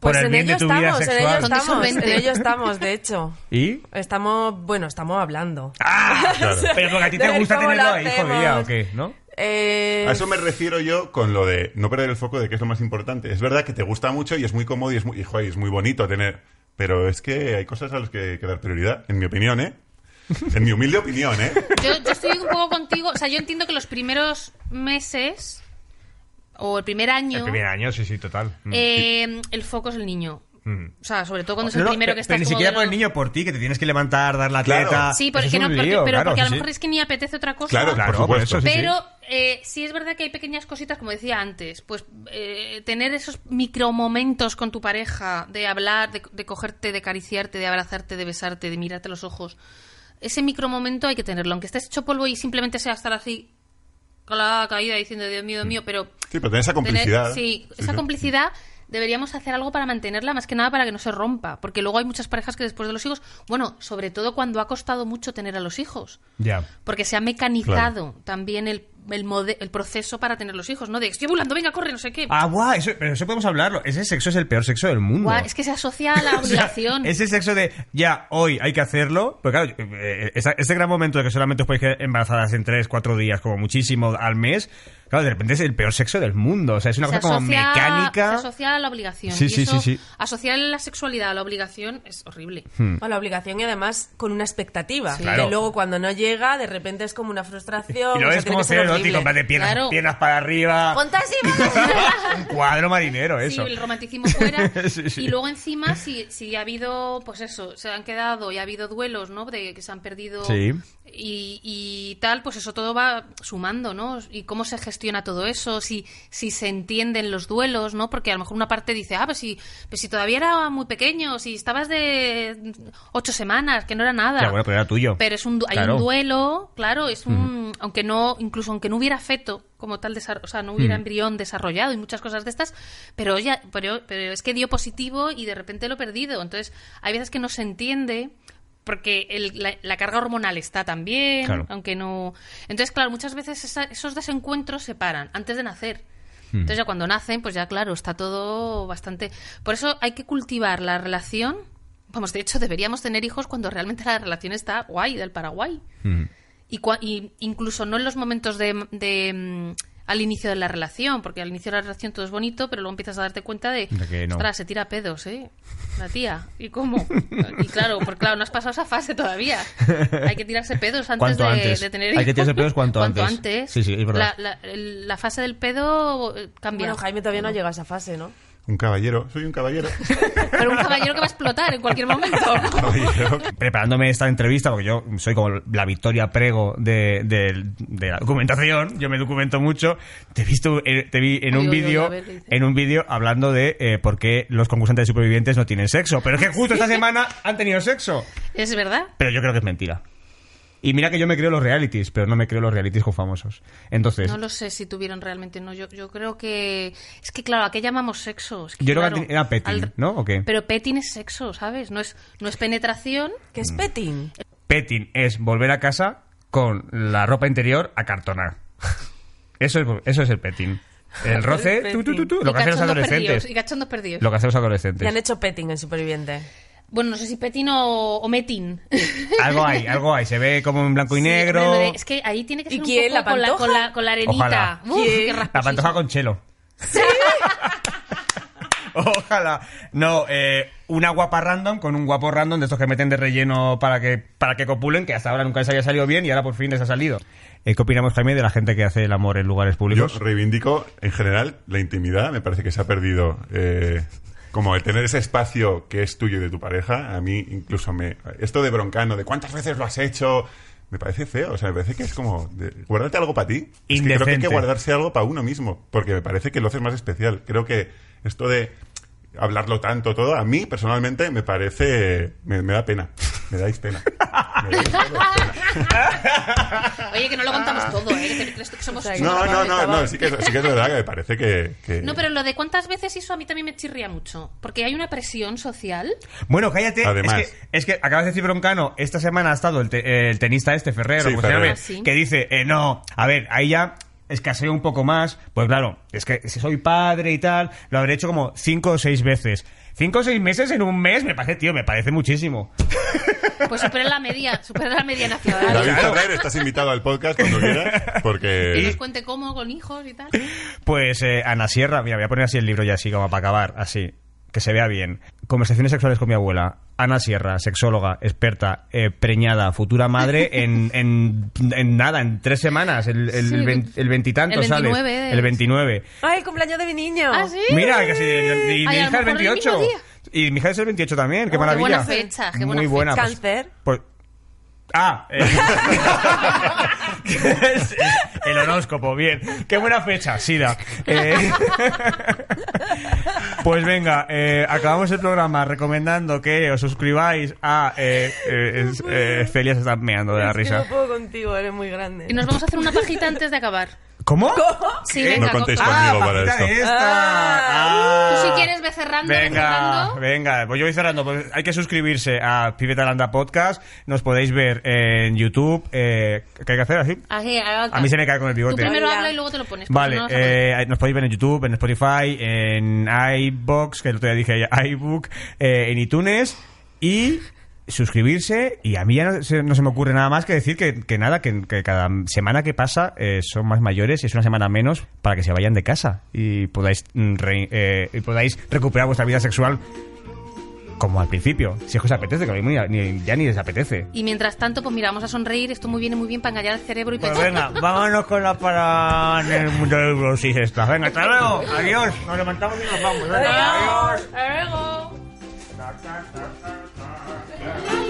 Pues Por el en bien de ello vida estamos, en ello estamos, en ello estamos, de hecho. ¿Y? Estamos, bueno, estamos hablando. ¡Ah! Claro. Pero porque a ti te gusta tenerlo lo ahí, jodida, ¿o qué? ¿No? Eh, A eso me refiero yo con lo de no perder el foco de que es lo más importante. Es verdad que te gusta mucho y es muy cómodo y es muy, y, joder, es muy bonito tener. Pero es que hay cosas a las que hay que dar prioridad, en mi opinión, ¿eh? En mi humilde opinión, ¿eh? Yo, yo estoy un poco contigo. O sea, yo entiendo que los primeros meses o el primer año, El primer año, sí, sí, total. Mm. eh, el foco es el niño. Mm. O sea, sobre todo cuando es No, el no, primero que estás Pero ni siquiera por el niño, por ti, que te tienes que levantar, dar la Claro. teta. Sí, porque, es no, porque- lío, pero claro, porque a lo mejor sí. es que ni apetece otra cosa. Claro, Claro, por por supuesto. eso sí, sí. Pero eh, sí es verdad que hay pequeñas cositas, como decía antes, pues eh, tener esos micromomentos con tu pareja, de hablar, de, de cogerte, de acariciarte, de abrazarte, de besarte, de mirarte a los ojos, ese micromomento hay que tenerlo. Aunque estés hecho polvo y simplemente sea estar así con la caída diciendo, Dios mío, Dios mío, pero... Sí, pero tener esa tener- complicidad. sí, Sí, esa sí. complicidad deberíamos hacer algo para mantenerla, más que nada para que no se rompa. Porque luego hay muchas parejas que después de los hijos, bueno, sobre todo cuando ha costado mucho tener a los hijos, Ya. porque se ha mecanizado también el, el, mode- el proceso para tener los hijos, ¿no? De estoy volando, venga, corre, no sé qué. Ah, guau, eso, pero eso podemos hablarlo. Ese sexo es el peor sexo del mundo. Guau, es que se asocia a la O sea, obligación. ese sexo de ya, hoy hay que hacerlo. Pero claro, eh, este gran momento de que solamente os podéis quedar embarazadas en 3, 4 días, como muchísimo al mes. Claro, de repente es el peor sexo del mundo. O sea, es una se cosa como mecánica. Se asocia a la obligación. Sí, y sí, eso, sí, sí. Asociar la sexualidad a la obligación es horrible. Hmm. O la obligación y además con una expectativa. Sí. Claro. Que luego cuando no llega, de repente es como una frustración. Y lo o sea, ves tiene como ser. Erótico, en plan de piernas, Claro. piernas para arriba. Un cuadro marinero, eso. Sí, el romanticismo fuera. Sí, sí. Y luego encima, si, si ha habido, pues eso, se han quedado y ha habido duelos, ¿no? De que se han perdido Sí. y, y tal, pues eso todo va sumando, ¿no? Y cómo se gestiona todo eso, si, si se entienden los duelos, ¿no? Porque a lo mejor una parte dice, ah, pues si, pues si todavía era muy pequeño, si estabas de ocho semanas, que no era nada. Ya, bueno, pero era tuyo. Pero es un, hay Claro. un duelo, claro, es un, aunque no, incluso aunque no hubiera feto como tal, o sea, no hubiera embrión desarrollado y muchas cosas de estas, pero ya, pero, pero es que dio positivo y de repente lo he perdido. Entonces, hay veces que no se entiende porque el- la, la carga hormonal está también, Claro. aunque no. Entonces, claro, muchas veces esa- esos desencuentros se paran antes de nacer. Hmm. Entonces, ya cuando nacen, pues ya, claro, está todo bastante. Por eso hay que cultivar la relación. Vamos, de hecho, deberíamos tener hijos cuando realmente la relación está guay, del Paraguay. Mm. Y, cua- y incluso no en los momentos de, de, mm, al inicio de la relación, porque al inicio de la relación todo es bonito, pero luego empiezas a darte cuenta de, De que no. ostras, se tira pedos, ¿eh? La tía. ¿Y cómo? Y claro, porque claro, no has pasado esa fase todavía. Hay que tirarse pedos antes, ¿Cuánto de, antes? de tener Hay que hijos. tirarse pedos cuanto antes. Sí, sí, es verdad. La, la fase del pedo eh, cambia. Bueno, Jaime todavía no llega a esa fase, ¿no? Un caballero. Soy un caballero. Pero un caballero que va a explotar en cualquier momento. caballero. preparándome esta entrevista, porque yo soy como la Victoria Prego de, de- de la documentación, yo me documento mucho, te he visto, eh, te vi en un vídeo, en un vídeo hablando de eh, por qué los concursantes de supervivientes no tienen sexo, pero es que justo esta semana han tenido sexo, ¿Es verdad? pero yo creo que es mentira. Y mira que yo me creo los realities, pero no me creo los realities con famosos. Entonces, No lo sé si tuvieron realmente, no. Yo, yo creo que. Es que, claro, ¿a qué llamamos sexo? Es que, Yo creo que era petting, ¿no? ¿O qué? Pero petting es sexo, ¿sabes? No es, no es penetración. ¿Qué es petting? petting es volver a casa con la ropa interior a cartonar. Eso es, eso es el petting. El roce, El tú, tú, tú, tú, y lo que hacen los adolescentes. perdidos, y cachondos perdidos. Lo que hacen los Y adolescentes. han hecho petting en Superviviente. Bueno, no sé si petting o, o meting. Algo hay, algo hay. Se ve como en blanco y Sí, negro. es que ahí tiene que ¿Y ser un quién? poco ¿La con, la, con, la, con la arenita. Ojalá. Uf, qué La pantoja con chelo. Ojalá. No, eh, una guapa random con un guapo random de estos que meten de relleno para que, para que copulen, que hasta ahora nunca les haya salido bien y ahora por fin les ha salido. Eh, ¿Qué opinamos, Jaime, de la gente que hace el amor en lugares Yo públicos? reivindico, en general, la intimidad. Me parece que se ha perdido. eh, como el tener ese espacio que es tuyo y de tu pareja. A mí, incluso me. Esto de broncano, de cuántas veces lo has hecho. Me parece feo. O sea, me parece que es como. de- guardarte algo para ti. Es que creo que hay que guardarse algo para uno mismo. Porque me parece que lo haces más especial. Creo que esto de hablarlo tanto, todo, a mí personalmente me parece. Me, me da pena. Me dais pena. Me dais pena. Oye, que no lo contamos todo, ¿eh? Que te crees que somos... O sea, que No, no, no, no, sí que, es- sí que es verdad que me parece que. que- No, pero lo de cuántas veces eso a mí también me chirría mucho. Porque hay una presión social. Bueno, cállate. Además. Es que, es que acabas de decir broncano. Esta semana ha estado el, te- el tenista este, Ferrero, Sí, llame, Ah, sí. que dice, eh, no, a ver, ahí ya escaseo un poco más. Pues claro, es que si soy padre y tal, lo habré hecho como cinco o seis veces. Cinco o seis meses en un mes, me parece, tío, me parece muchísimo. Pues supera la media, supera la media nacional. David. Ferrer, estás invitado al podcast cuando quieras, Que porque... nos cuente cómo, con hijos y tal. Pues eh, Ana Sierra, mira, voy a poner así el libro ya así como para acabar, así, que se vea bien. Conversaciones sexuales con mi abuela. Ana Sierra, sexóloga, experta, eh, preñada, futura madre, en, en, en nada, en tres semanas, el, el, Sí, el veintitantos el sales. 29 El 29. ¡Ay, el cumpleaños de mi niño! ¿Ah, sí? Mira, casi, y mi Ay, hija el mejor el 28. mismo día. Y mi hija es el 28 también, qué Oh, qué maravilla. buena fecha, qué buena Muy buena. fecha. pues- Cáncer. pues- Ah, eh, el horóscopo, bien. Qué buena fecha, Sida. Eh, Pues venga, eh, acabamos el programa recomendando que os suscribáis a eh, eh, eh, Celia se está meando de la Es que risa. no puedo contigo, eres muy grande. Y nos vamos a hacer una pajita antes de acabar. ¿Cómo? Sí, ¿Qué? venga, No contéis co- conmigo Ah, para esto. esta. Ah. Tú Ah. si quieres ve cerrando, ve Venga, cerrando. venga, pues yo voy cerrando. Pues hay que suscribirse a Pibetalanda Podcast. Nos podéis ver en YouTube. Eh, ¿Qué hay que hacer así? Ahí, A mí se me cae con el Tú bigote. primero Hola. habla y luego te lo pones. Vale, no eh, nos podéis ver en YouTube, en Spotify, en iBox, que el otro día dije ya, iBook, eh, en iTunes y suscribirse y a mí ya no se, no se me ocurre nada más que decir que, que nada, que, que cada semana que pasa eh, son más mayores y es una semana menos para que se vayan de casa y podáis, mm, re- eh, y podáis recuperar vuestra vida sexual como al principio, si es que os apetece, que a mí ni- ya ni les apetece. Y mientras tanto, pues mira, vamos a sonreír. Esto muy viene muy bien para engañar el cerebro y Pues pensar. venga, vámonos con la para en el mundo esta. Venga, hasta luego. Adiós. Nos levantamos y nos vamos. Venga, adiós. Hasta luego. Yeah.